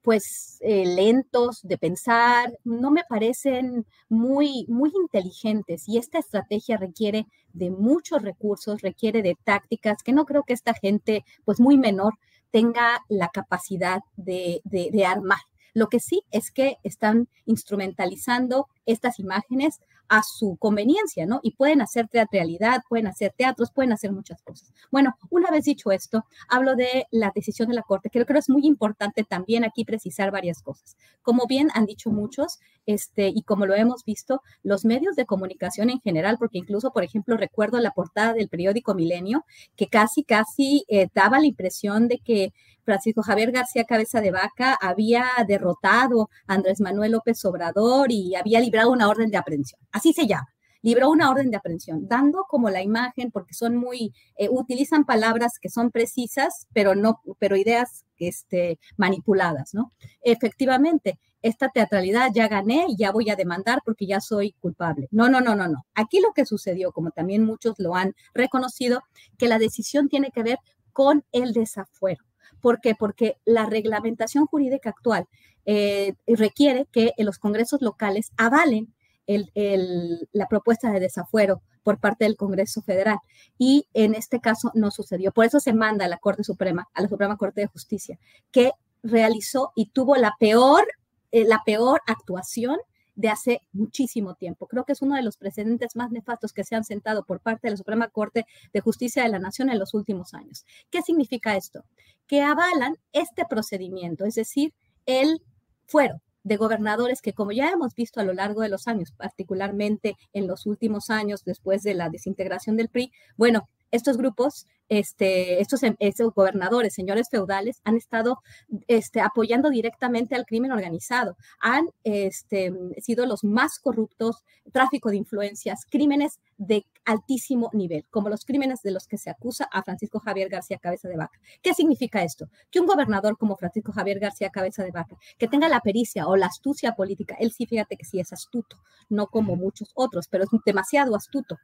pues eh, lentos de pensar, no me parecen muy, muy inteligentes y esta estrategia requiere de muchos recursos, requiere de tácticas que no creo que esta gente pues muy menor tenga la capacidad de, de armar. Lo que sí es que están instrumentalizando estas imágenes a su conveniencia, ¿no? Y pueden hacer teatralidad, pueden hacer teatros, pueden hacer muchas cosas. Bueno, una vez dicho esto, hablo de la decisión de la Corte, que creo que es muy importante también aquí precisar varias cosas. Como bien han dicho muchos, este, y como lo hemos visto, los medios de comunicación en general, porque incluso, por ejemplo, recuerdo la portada del periódico Milenio, que casi, casi eh, daba la impresión de que Francisco Javier García Cabeza de Vaca había derrotado a Andrés Manuel López Obrador y había librado una orden de aprehensión. Así se llama. libró una orden de aprehensión, dando como la imagen, porque son muy, eh, utilizan palabras que son precisas, pero no, pero ideas este, manipuladas, ¿no? Efectivamente, esta teatralidad ya gané y ya voy a demandar porque ya soy culpable. No, no, no, no, no. Aquí lo que sucedió, como también muchos lo han reconocido, que la decisión tiene que ver con el desafuero. ¿Por qué? Porque la reglamentación jurídica actual eh, requiere que los congresos locales avalen la propuesta de desafuero por parte del Congreso Federal. Y en este caso no sucedió. Por eso se manda a la Corte Suprema, a la Suprema Corte de Justicia, que realizó y tuvo la peor, eh, la peor actuación de hace muchísimo tiempo. Creo que es uno de los precedentes más nefastos que se han sentado por parte de la Suprema Corte de Justicia de la Nación en los últimos años. ¿Qué significa esto? Que avalan este procedimiento, es decir, el fuero de gobernadores que, como ya hemos visto a lo largo de los años, particularmente en los últimos años después de la desintegración del PRI, bueno, estos grupos, este, estos, estos, gobernadores, señores feudales, han estado este, apoyando directamente al crimen organizado, han este, sido los más corruptos, tráfico de influencias, crímenes de altísimo nivel, como los crímenes de los que se acusa a Francisco Javier García Cabeza de Vaca. ¿Qué significa esto? Que un gobernador como Francisco Javier García Cabeza de Vaca, que tenga la pericia o la astucia política, él sí, fíjate que sí es astuto, no como muchos otros, pero es demasiado astuto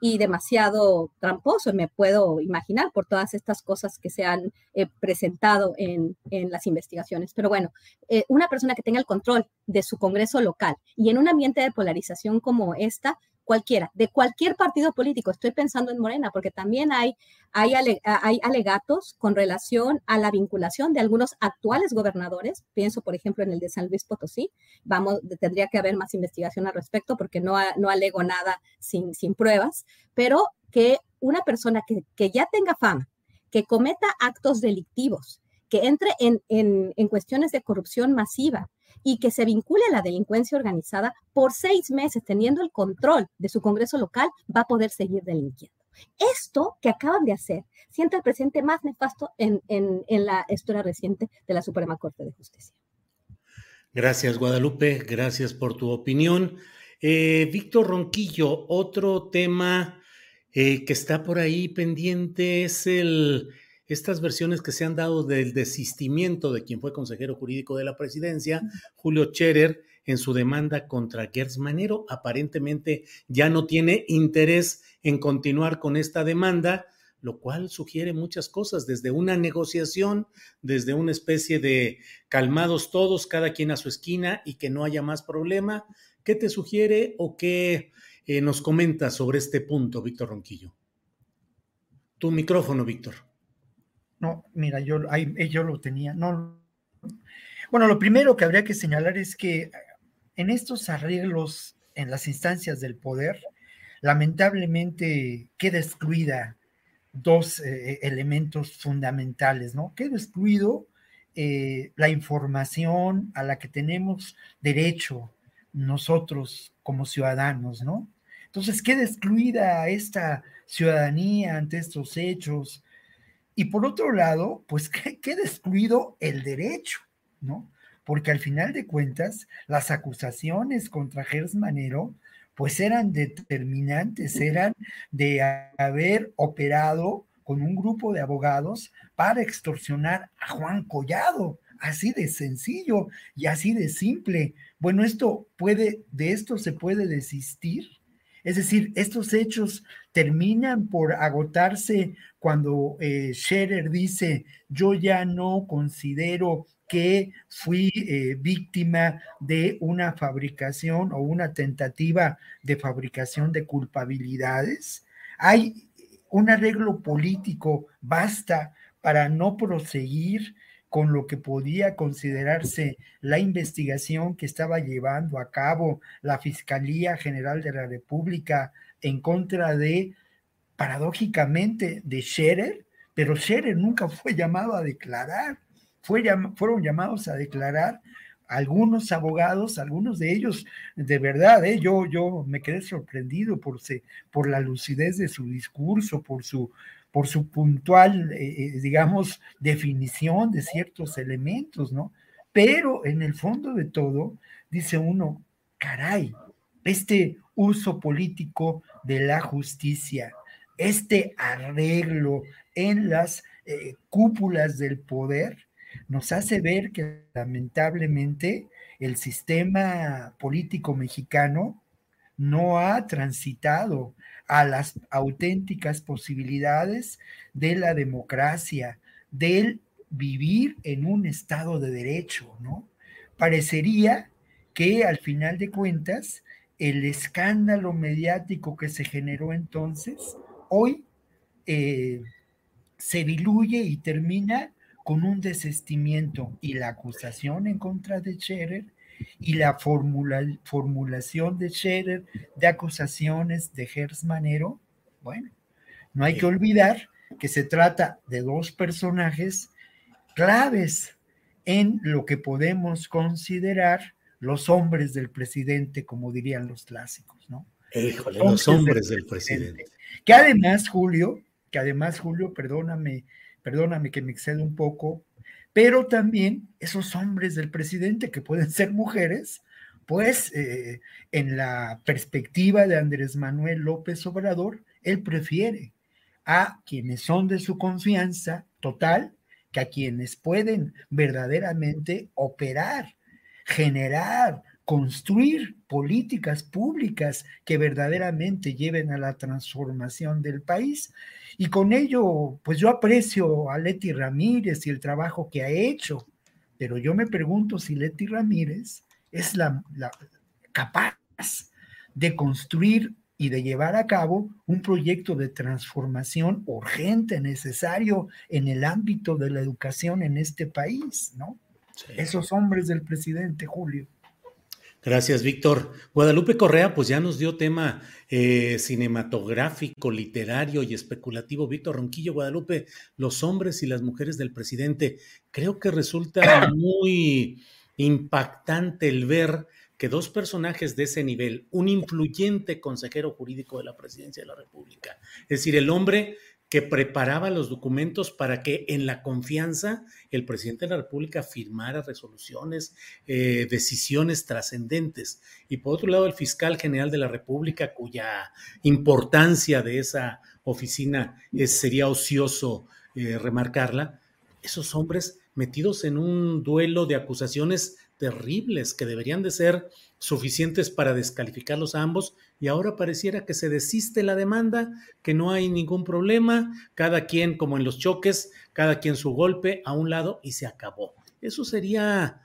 y demasiado tramposo, me puedo imaginar por todas estas cosas que se han eh, presentado en, las investigaciones. Pero bueno, eh, una persona que tenga el control de su Congreso local y en un ambiente de polarización como esta, cualquiera, de cualquier partido político, estoy pensando en Morena, porque también hay, hay, hay, alegatos con relación a la vinculación de algunos actuales gobernadores, pienso por ejemplo en el de San Luis Potosí, vamos, tendría que haber más investigación al respecto porque no, no alego nada sin, sin pruebas, pero que una persona que, que ya tenga fama, que cometa actos delictivos, que entre en, en, en cuestiones de corrupción masiva, y que se vincule a la delincuencia organizada por seis meses teniendo el control de su Congreso local, va a poder seguir delinquiendo. Esto que acaban de hacer siente el presente más nefasto en, la historia reciente de la Suprema Corte de Justicia. Gracias, Guadalupe. Gracias por tu opinión. Eh, Víctor Ronquillo, otro tema eh, que está por ahí pendiente es el estas versiones que se han dado del desistimiento de quien fue consejero jurídico de la presidencia, Julio Scherer, en su demanda contra Gertz Manero. Aparentemente ya no tiene interés en continuar con esta demanda, lo cual sugiere muchas cosas, desde una negociación, desde una especie de calmados todos, cada quien a su esquina y que no haya más problema. ¿Qué te sugiere o qué eh, nos comenta sobre este punto, Víctor Ronquillo? Tu micrófono, Víctor. No, mira, yo, eh, yo lo tenía. No. Bueno, lo primero que habría que señalar es que en estos arreglos en las instancias del poder, lamentablemente queda excluida dos eh, elementos fundamentales, ¿no? Queda excluido eh, la información a la que tenemos derecho nosotros como ciudadanos, ¿no? Entonces queda excluida esta ciudadanía ante estos hechos, y por otro lado, pues queda excluido el derecho, ¿no? Porque al final de cuentas, las acusaciones contra Gers Manero, pues eran determinantes, eran de haber operado con un grupo de abogados para extorsionar a Juan Collado, así de sencillo y así de simple. Bueno, esto puede, de esto se puede desistir. Es decir, estos hechos terminan por agotarse cuando eh, Scherer dice, yo ya no considero que fui eh, víctima de una fabricación o una tentativa de fabricación de culpabilidades. Hay un arreglo político, basta para no proseguir con lo que podía considerarse la investigación que estaba llevando a cabo la Fiscalía General de la República en contra de, paradójicamente, de Scherer, pero Scherer nunca fue llamado a declarar, fue fueron llamados a declarar algunos abogados, algunos de ellos, de verdad, ¿eh? yo, yo me quedé sorprendido por, por la lucidez de su discurso, por su por su puntual, eh, eh, digamos, definición de ciertos elementos, ¿no? Pero en el fondo de todo, dice uno, caray, este uso político de la justicia, este arreglo en las eh, cúpulas del poder, nos hace ver que lamentablemente el sistema político mexicano no ha transitado a las auténticas posibilidades de la democracia, del vivir en un estado de derecho, ¿no? Parecería que al final de cuentas el escándalo mediático que se generó entonces, hoy eh, se diluye y termina con un desestimiento y la acusación en contra de Scherer y la formulación de Scherer de acusaciones de Manero, bueno, no hay que olvidar que se trata de dos personajes claves en lo que podemos considerar los hombres del presidente, como dirían los clásicos, ¿no? Híjole, los hombres del, presidente. Que además, Julio, que además, Julio, perdóname, perdóname que me excedo un poco, pero también esos hombres del presidente que pueden ser mujeres, pues eh, en la perspectiva de Andrés Manuel López Obrador, él prefiere a quienes son de su confianza total que a quienes pueden verdaderamente operar, generar, construir políticas públicas que verdaderamente lleven a la transformación del país. Y con ello, pues yo aprecio a Leti Ramírez y el trabajo que ha hecho, pero yo me pregunto si Leti Ramírez es la, capaz de construir y de llevar a cabo un proyecto de transformación urgente, necesario en el ámbito de la educación en este país, ¿no? Esos hombres del presidente Julio. Gracias, Víctor. Guadalupe Correa, pues ya nos dio tema eh, cinematográfico, literario y especulativo. Víctor Ronquillo, Guadalupe, los hombres y las mujeres del presidente. Creo que resulta muy impactante el ver que dos personajes de ese nivel, un influyente consejero jurídico de la presidencia de la República, es decir, el hombre que preparaba los documentos para que en la confianza el presidente de la República firmara resoluciones, eh, decisiones trascendentes. Y por otro lado, el fiscal general de la República, cuya importancia de esa oficina sería ocioso eh, remarcarla, esos hombres metidos en un duelo de acusaciones terribles que deberían de ser suficientes para descalificarlos a ambos y ahora pareciera que se desiste la demanda, que no hay ningún problema, cada quien como en los choques, cada quien su golpe a un lado y se acabó. Eso sería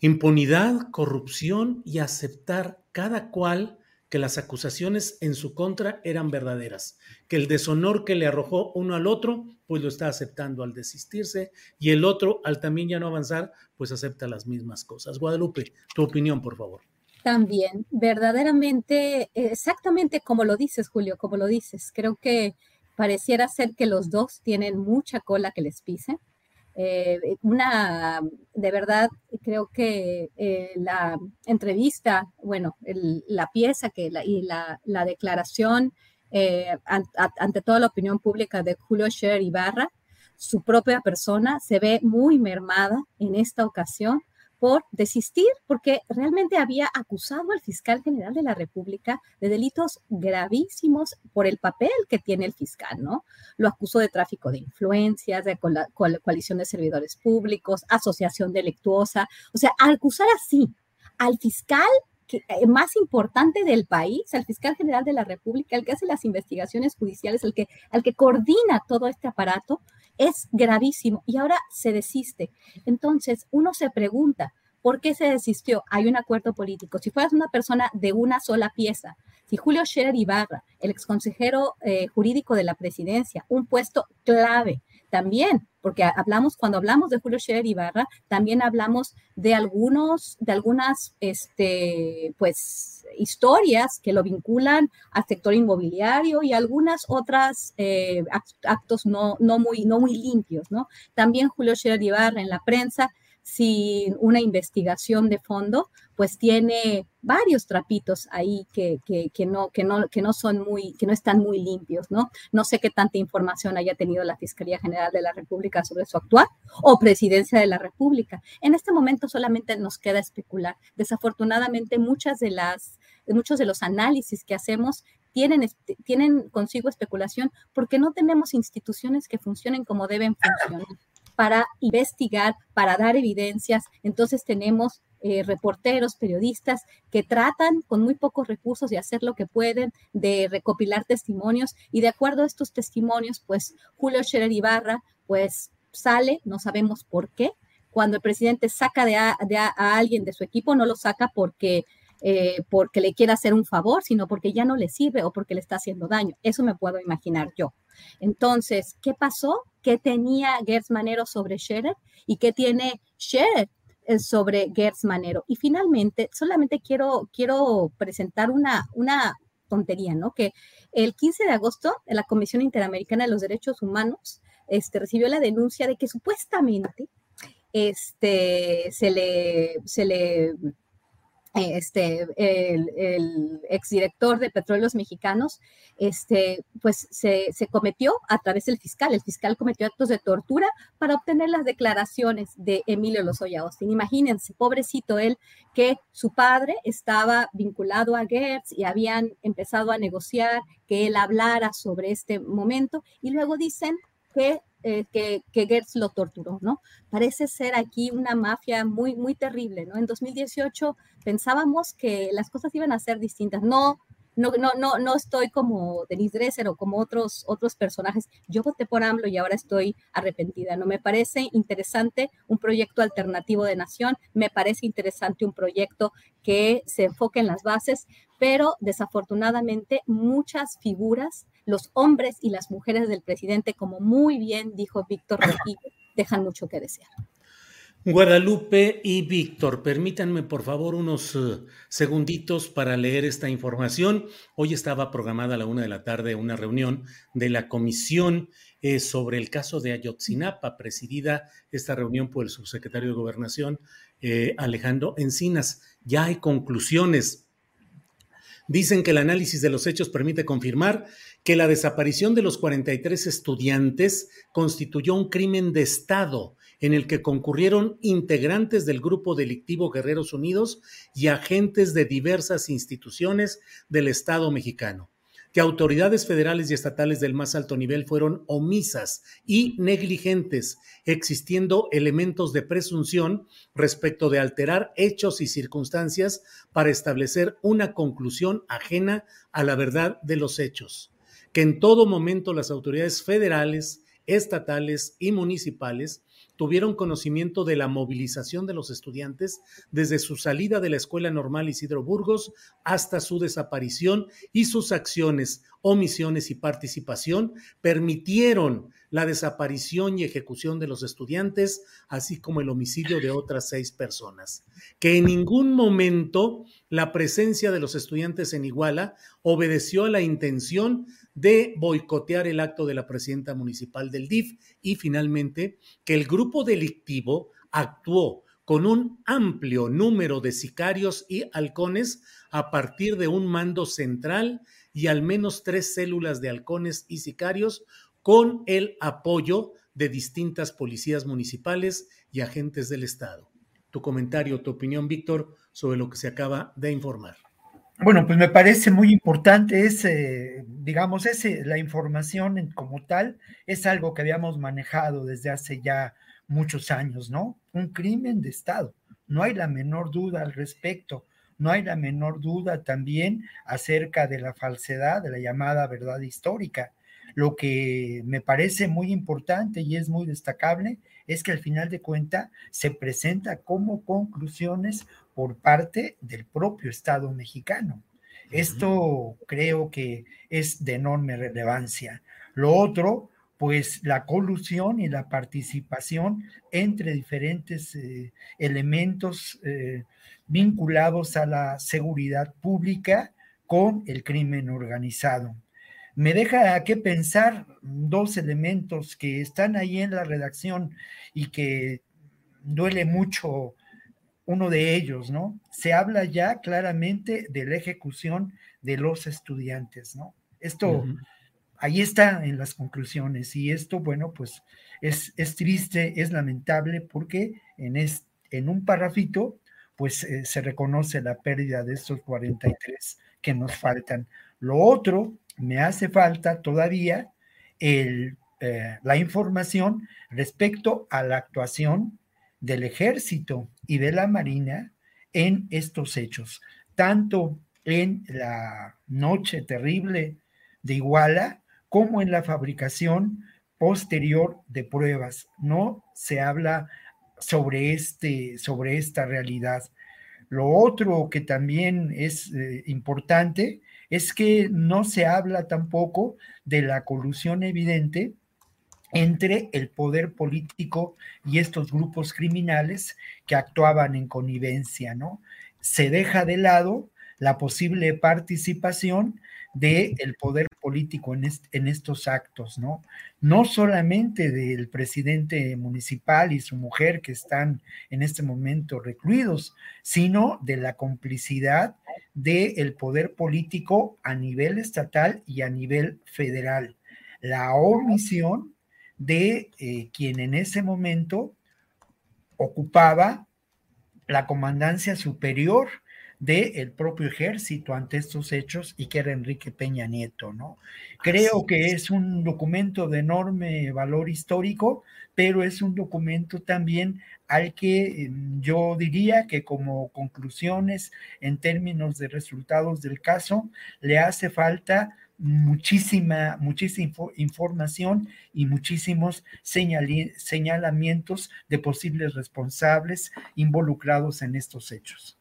impunidad, corrupción y aceptar cada cual que las acusaciones en su contra eran verdaderas, que el deshonor que le arrojó uno al otro, pues lo está aceptando al desistirse, y el otro, al también ya no avanzar, pues acepta las mismas cosas. Guadalupe, tu opinión, por favor. También, verdaderamente, exactamente como lo dices, Julio, como lo dices, creo que pareciera ser que los dos tienen mucha cola que les pise eh, una, de verdad, creo que eh, la entrevista, bueno, la pieza que y la, declaración eh, ante toda la opinión pública de Julio Scherer Ibarra, su propia persona se ve muy mermada en esta ocasión por desistir, porque realmente había acusado al fiscal general de la República de delitos gravísimos por el papel que tiene el fiscal, ¿no? Lo acusó de tráfico de influencias, de coalición de servidores públicos, asociación delictuosa, o sea, acusar así al fiscal eh, más importante del país, al fiscal general de la República, el que hace las investigaciones judiciales, el que, al que coordina todo este aparato, es gravísimo y ahora se desiste. Entonces, uno se pregunta, ¿por qué se desistió? Hay un acuerdo político. Si fueras una persona de una sola pieza, si Julio Scherer Ibarra, el exconsejero eh, jurídico de la presidencia, un puesto clave, también, porque hablamos, cuando hablamos de Julio Scherer Ibarra, también hablamos de algunos, de algunas, este, pues, historias que lo vinculan al sector inmobiliario y algunas otras eh, actos no, no, muy, no muy limpios, ¿no? También Julio Scherer Ibarra en la prensa sin una investigación de fondo, pues tiene varios trapitos ahí que, que, no, que, no, que no son muy, que no están muy limpios, ¿no? No sé qué tanta información haya tenido la Fiscalía General de la República sobre su actuar o Presidencia de la República. En este momento solamente nos queda especular. Desafortunadamente, muchas de las muchos de los análisis que hacemos tienen, tienen consigo especulación porque no tenemos instituciones que funcionen como deben funcionar para investigar, para dar evidencias. Entonces tenemos eh, reporteros, periodistas que tratan con muy pocos recursos de hacer lo que pueden, de recopilar testimonios y de acuerdo a estos testimonios, pues Julio Scherer Ibarra, pues sale, no sabemos por qué. Cuando el presidente saca de a, alguien de su equipo, no lo saca porque eh, porque le quiera hacer un favor, sino porque ya no le sirve o porque le está haciendo daño. Eso me puedo imaginar yo. Entonces, ¿qué pasó? ¿Qué tenía Gertz Manero sobre Scherer y qué tiene Scherer eh, sobre Gertz Manero? Y finalmente, solamente quiero, quiero presentar una, una tontería, ¿no? Que el 15 de agosto, la Comisión Interamericana de los Derechos Humanos este, recibió la denuncia de que supuestamente este, se le, se le este, el, exdirector de Petróleos Mexicanos, este, pues se, cometió a través del fiscal. El fiscal cometió actos de tortura para obtener las declaraciones de Emilio Lozoya Austin. Imagínense, pobrecito él, que su padre estaba vinculado a Gertz y habían empezado a negociar que él hablara sobre este momento y luego dicen que eh, que, que Gertz lo torturó, ¿no? Parece ser aquí una mafia muy, muy terrible, ¿no? En 2018 pensábamos que las cosas iban a ser distintas. No, no, no, no, no estoy como Denise Dresser o como otros, otros personajes. Yo voté por AMLO y ahora estoy arrepentida. No me parece interesante un proyecto alternativo de nación, me parece interesante un proyecto que se enfoque en las bases, pero desafortunadamente muchas figuras los hombres y las mujeres del presidente, como muy bien dijo Víctor Rodríguez, dejan mucho que desear. Guadalupe y Víctor, permítanme por favor unos eh, segunditos para leer esta información. Hoy estaba programada a la una de la tarde una reunión de la comisión eh, sobre el caso de Ayotzinapa, presidida esta reunión por el subsecretario de Gobernación, eh, Alejandro Encinas. Ya hay conclusiones. Dicen que el análisis de los hechos permite confirmar que la desaparición de los 43 estudiantes constituyó un crimen de Estado en el que concurrieron integrantes del grupo delictivo Guerreros Unidos y agentes de diversas instituciones del Estado mexicano que autoridades federales y estatales del más alto nivel fueron omisas y negligentes, existiendo elementos de presunción respecto de alterar hechos y circunstancias para establecer una conclusión ajena a la verdad de los hechos, que en todo momento las autoridades federales, estatales y municipales tuvieron conocimiento de la movilización de los estudiantes desde su salida de la Escuela Normal Isidro Burgos hasta su desaparición y sus acciones, omisiones y participación permitieron la desaparición y ejecución de los estudiantes, así como el homicidio de otras seis personas. Que en ningún momento la presencia de los estudiantes en Iguala obedeció a la intención de boicotear el acto de la presidenta municipal del DIF y finalmente que el grupo delictivo actuó con un amplio número de sicarios y halcones a partir de un mando central y al menos tres células de halcones y sicarios con el apoyo de distintas policías municipales y agentes del Estado. Tu comentario, tu opinión, Víctor, sobre lo que se acaba de informar. Bueno, pues me parece muy importante ese, digamos, ese, la información como tal es algo que habíamos manejado desde hace ya muchos años, ¿no? Un crimen de Estado. No hay la menor duda al respecto. No hay la menor duda también acerca de la falsedad de la llamada verdad histórica. Lo que me parece muy importante y es muy destacable es que al final de cuenta se presenta como conclusiones por parte del propio Estado mexicano. Esto creo que es de enorme relevancia. Lo otro, pues la colusión y la participación entre diferentes eh, elementos eh, vinculados a la seguridad pública con el crimen organizado me deja que pensar dos elementos que están ahí en la redacción y que duele mucho uno de ellos, ¿no? Se habla ya claramente de la ejecución de los estudiantes, ¿no? Esto, ahí está en las conclusiones y esto, bueno, pues es, es triste, es lamentable porque en, en un parrafito pues eh, se reconoce la pérdida de estos 43 que nos faltan. Lo otro, me hace falta todavía el, eh, la información respecto a la actuación del ejército y de la marina en estos hechos, tanto en la noche terrible de Iguala como en la fabricación posterior de pruebas. No se habla sobre, este, sobre esta realidad. Lo otro que también es eh, importante es que no se habla tampoco de la colusión evidente entre el poder político y estos grupos criminales que actuaban en connivencia, ¿no? Se deja de lado la posible participación del poder político en, estos actos, ¿no? No solamente del presidente municipal y su mujer que están en este momento recluidos, sino de la complicidad del poder político a nivel estatal y a nivel federal. La omisión de eh, quien en ese momento ocupaba la comandancia superior del propio ejército ante estos hechos y que era Enrique Peña Nieto, ¿no? Creo que es un documento de enorme valor histórico, pero es un documento también al que em, yo diría que como conclusiones en términos de resultados del caso, le hace falta muchísima, muchísima información y muchísimos señalamientos de posibles responsables involucrados en estos hechos.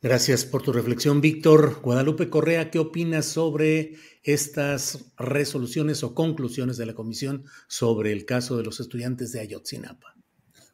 Gracias por tu reflexión, Víctor. Guadalupe Correa, ¿qué opinas sobre estas resoluciones o conclusiones de la comisión sobre el caso de los estudiantes de Ayotzinapa?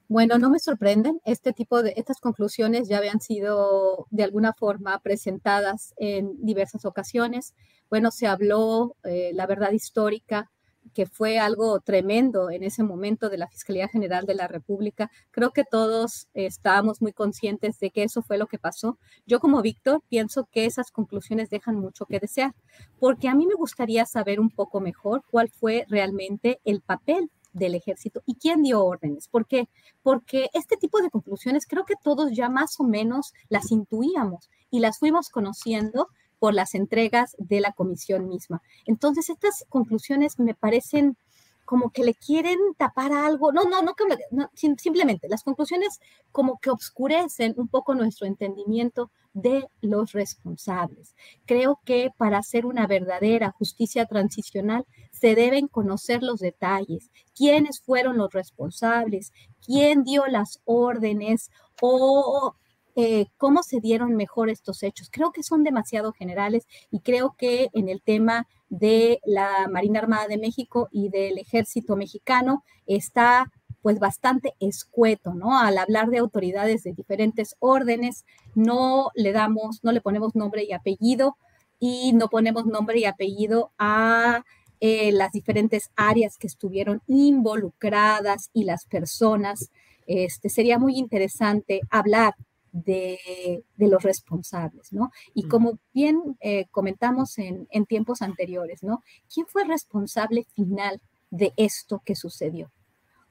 Bueno, no me sorprenden. Este tipo de estas conclusiones ya habían sido de alguna forma presentadas en diversas ocasiones. Bueno, se habló eh, la verdad histórica que fue algo tremendo en ese momento de la Fiscalía General de la República. Creo que todos estábamos muy conscientes de que eso fue lo que pasó. Yo como Víctor pienso que esas conclusiones dejan mucho que desear, porque a mí me gustaría saber un poco mejor cuál fue realmente el papel del ejército y quién dio órdenes. ¿Por qué? Porque este tipo de conclusiones creo que todos ya más o menos las intuíamos y las fuimos conociendo por las entregas de la comisión misma. Entonces, estas conclusiones me parecen como que le quieren tapar algo. No, no, no, no, simplemente las conclusiones como que obscurecen un poco nuestro entendimiento de los responsables. Creo que para hacer una verdadera justicia transicional se deben conocer los detalles, quiénes fueron los responsables, quién dio las órdenes o eh, cómo se dieron mejor estos hechos. Creo que son demasiado generales y creo que en el tema de la Marina Armada de México y del Ejército Mexicano está pues bastante escueto, ¿no? Al hablar de autoridades de diferentes órdenes, no le damos, no le ponemos nombre y apellido y no ponemos nombre y apellido a eh, las diferentes áreas que estuvieron involucradas y las personas. Este, sería muy interesante hablar de, los responsables, ¿no? Y como bien eh, comentamos en, en tiempos anteriores, ¿no? ¿Quién fue responsable final de esto que sucedió?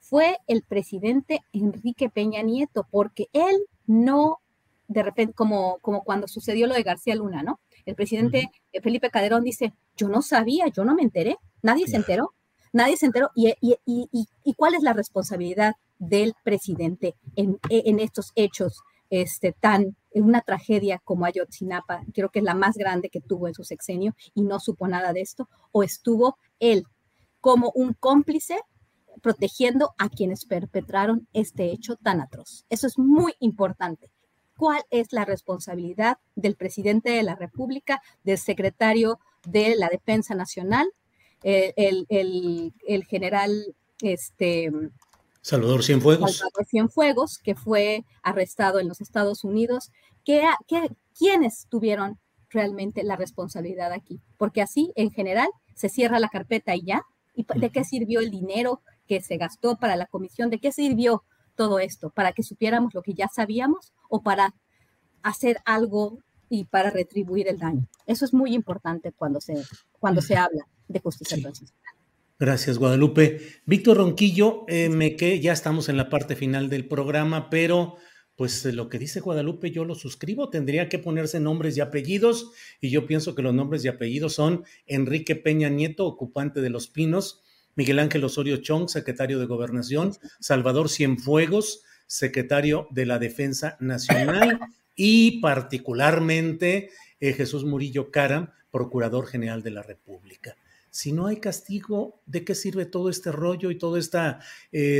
Fue el presidente Enrique Peña Nieto, porque él no, de repente, como, como cuando sucedió lo de García Luna, ¿no? El presidente Felipe Calderón dice, yo no sabía, yo no me enteré, nadie se enteró, nadie se enteró. ¿Y, y, y, y cuál es la responsabilidad del presidente en, en estos hechos este, tan, una tragedia como Ayotzinapa, creo que es la más grande que tuvo en su sexenio y no supo nada de esto, o estuvo él como un cómplice protegiendo a quienes perpetraron este hecho tan atroz. Eso es muy importante. ¿Cuál es la responsabilidad del presidente de la República, del secretario de la Defensa Nacional, el, el general este, Salvador Cienfuegos. Salvador Cienfuegos, que fue arrestado en los Estados Unidos. ¿Qué, quiénes tuvieron realmente la responsabilidad aquí? Porque así, en general, se cierra la carpeta y ya. ¿Y de qué sirvió el dinero que se gastó para la comisión? ¿De qué sirvió todo esto? ¿Para que supiéramos lo que ya sabíamos o para hacer algo y para retribuir el daño? Eso es muy importante cuando se, cuando se habla de justicia transicional. Gracias, Guadalupe. Víctor Ronquillo, me que ya estamos en la parte final del programa, pero Pues lo que dice Guadalupe yo lo suscribo, tendría que ponerse nombres y apellidos y yo pienso que los nombres y apellidos son Enrique Peña Nieto, ocupante de Los Pinos, Miguel Ángel Osorio Chong, secretario de Gobernación, Salvador Cienfuegos, secretario de la Defensa Nacional y particularmente eh, Jesús Murillo Cara, procurador general de la República. Si no hay castigo, ¿de qué sirve todo este rollo y todo este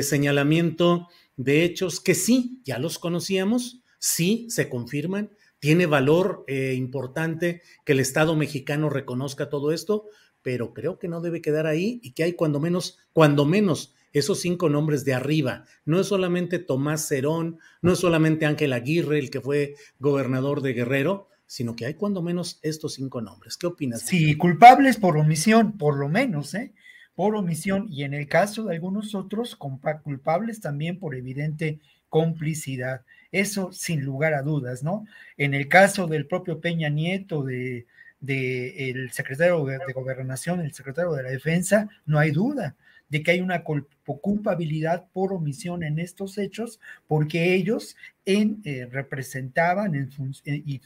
señalamiento de hechos que sí, ya los conocíamos, sí se confirman? Tiene valor eh, importante que el Estado mexicano reconozca todo esto, pero creo que no debe quedar ahí y que hay cuando menos, cuando menos esos cinco nombres de arriba. No es solamente Tomás Cerón, no es solamente Ángel Aguirre, el que fue gobernador de Guerrero, sino que hay cuando menos estos cinco nombres. ¿Qué opinas? Sí, culpables por omisión, por lo menos, ¿eh? Por omisión, y en el caso de algunos otros, culpables también por evidente complicidad. Eso sin lugar a dudas, ¿no? En el caso del propio Peña Nieto, de del secretario de Gobernación, el secretario de la Defensa, no hay duda de que hay una culpabilidad por omisión en estos hechos, porque ellos en, eh, representaban en eh, y,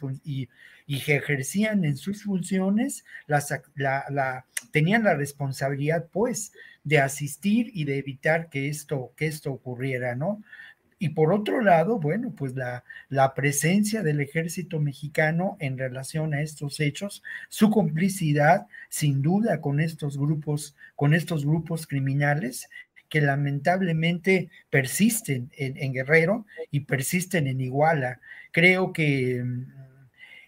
y, ejercían en sus funciones, las, la, la, tenían la responsabilidad, pues, de asistir y de evitar que esto, que esto ocurriera, ¿no? Y por otro lado, bueno, pues la, la, presencia del ejército mexicano en relación a estos hechos, su complicidad sin duda con estos grupos, con estos grupos criminales que lamentablemente persisten en, Guerrero y persisten en Iguala. Creo que mm,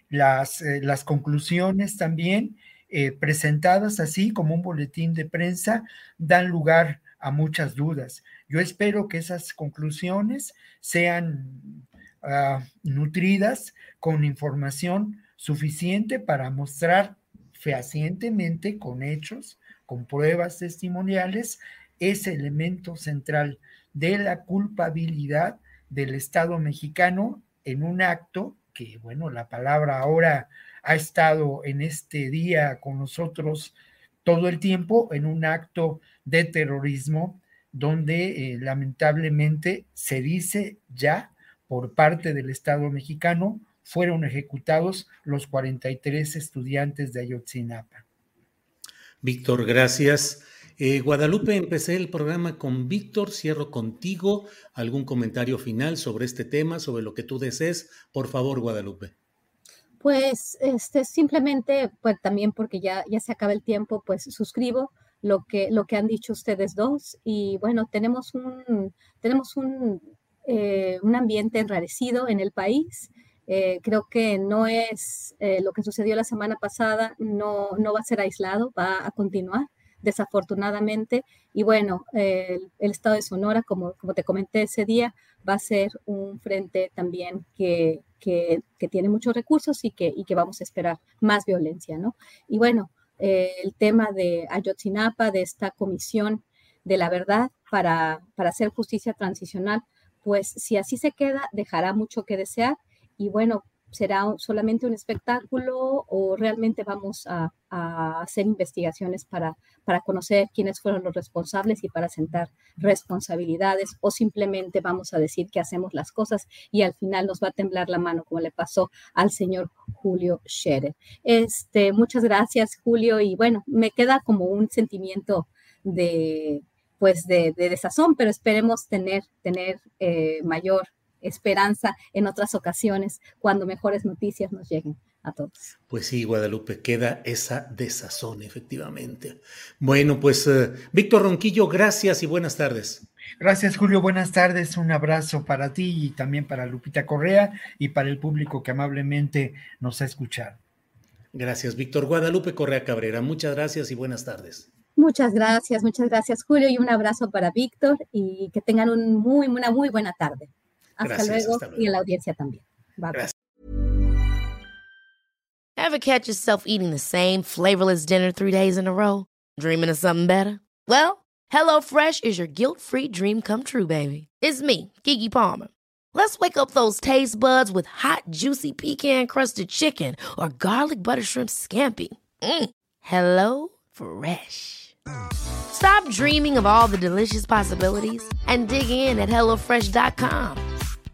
las, eh, las conclusiones también eh, presentadas así como un boletín de prensa dan lugar a muchas dudas. Yo espero que esas conclusiones sean ah, nutridas con información suficiente para mostrar fehacientemente, con hechos, con pruebas testimoniales, ese elemento central de la culpabilidad del Estado mexicano en un acto que, bueno, la palabra ahora ha estado en este día con nosotros todo el tiempo, en un acto de terrorismo donde eh, lamentablemente se dice ya por parte del Estado mexicano fueron ejecutados los 43 estudiantes de Ayotzinapa. Víctor, gracias. Eh, Guadalupe, empecé el programa con Víctor, cierro contigo. ¿Algún comentario final sobre este tema, sobre lo que tú desees? Por favor, Guadalupe. Pues este, simplemente, pues también porque ya, ya se acaba el tiempo, pues suscribo lo que, lo que han dicho ustedes dos. Y bueno, tenemos un, tenemos un, eh, un ambiente enrarecido en el país. Eh, creo que no es eh, lo que sucedió la semana pasada, no, no va a ser aislado, va a continuar desafortunadamente. Y bueno, el, estado de Sonora, como, como te comenté ese día, va a ser un frente también que, que, que tiene muchos recursos y que, y que vamos a esperar más violencia, ¿no? Y bueno, eh, el tema de Ayotzinapa, de esta comisión de la verdad para, para hacer justicia transicional, pues si así se queda, dejará mucho que desear. Y bueno, será solamente un espectáculo o realmente vamos a, hacer investigaciones para, para conocer quiénes fueron los responsables y para sentar responsabilidades o simplemente vamos a decir que hacemos las cosas y al final nos va a temblar la mano como le pasó al señor Julio Scherer. Este, muchas gracias Julio y bueno, me queda como un sentimiento de pues de, desazón, pero esperemos tener, tener eh, mayor esperanza en otras ocasiones cuando mejores noticias nos lleguen a todos. Pues sí, Guadalupe, queda esa desazón, efectivamente. Bueno, pues eh, Víctor Ronquillo, gracias y buenas tardes. Gracias, Julio. Buenas tardes. Un abrazo para ti y también para Lupita Correa y para el público que amablemente nos ha escuchado. Gracias, Víctor. Guadalupe Correa Cabrera, muchas gracias y buenas tardes. Muchas gracias, muchas gracias, Julio, y un abrazo para Víctor y que tengan un muy, una muy buena tarde. Hasta, Gracias, luego, hasta luego y a la audiencia también. Bye. Gracias. Ever catch yourself eating the same flavorless dinner three days in a row? Dreaming of something better? Well, HelloFresh is your guilt-free dream come true, baby. It's me, Kiki Palmer. Let's wake up those taste buds with hot, juicy pecan-crusted chicken or garlic butter shrimp scampi. Mm. Hello Fresh. Stop dreaming of all the delicious possibilities and dig in at HelloFresh.com.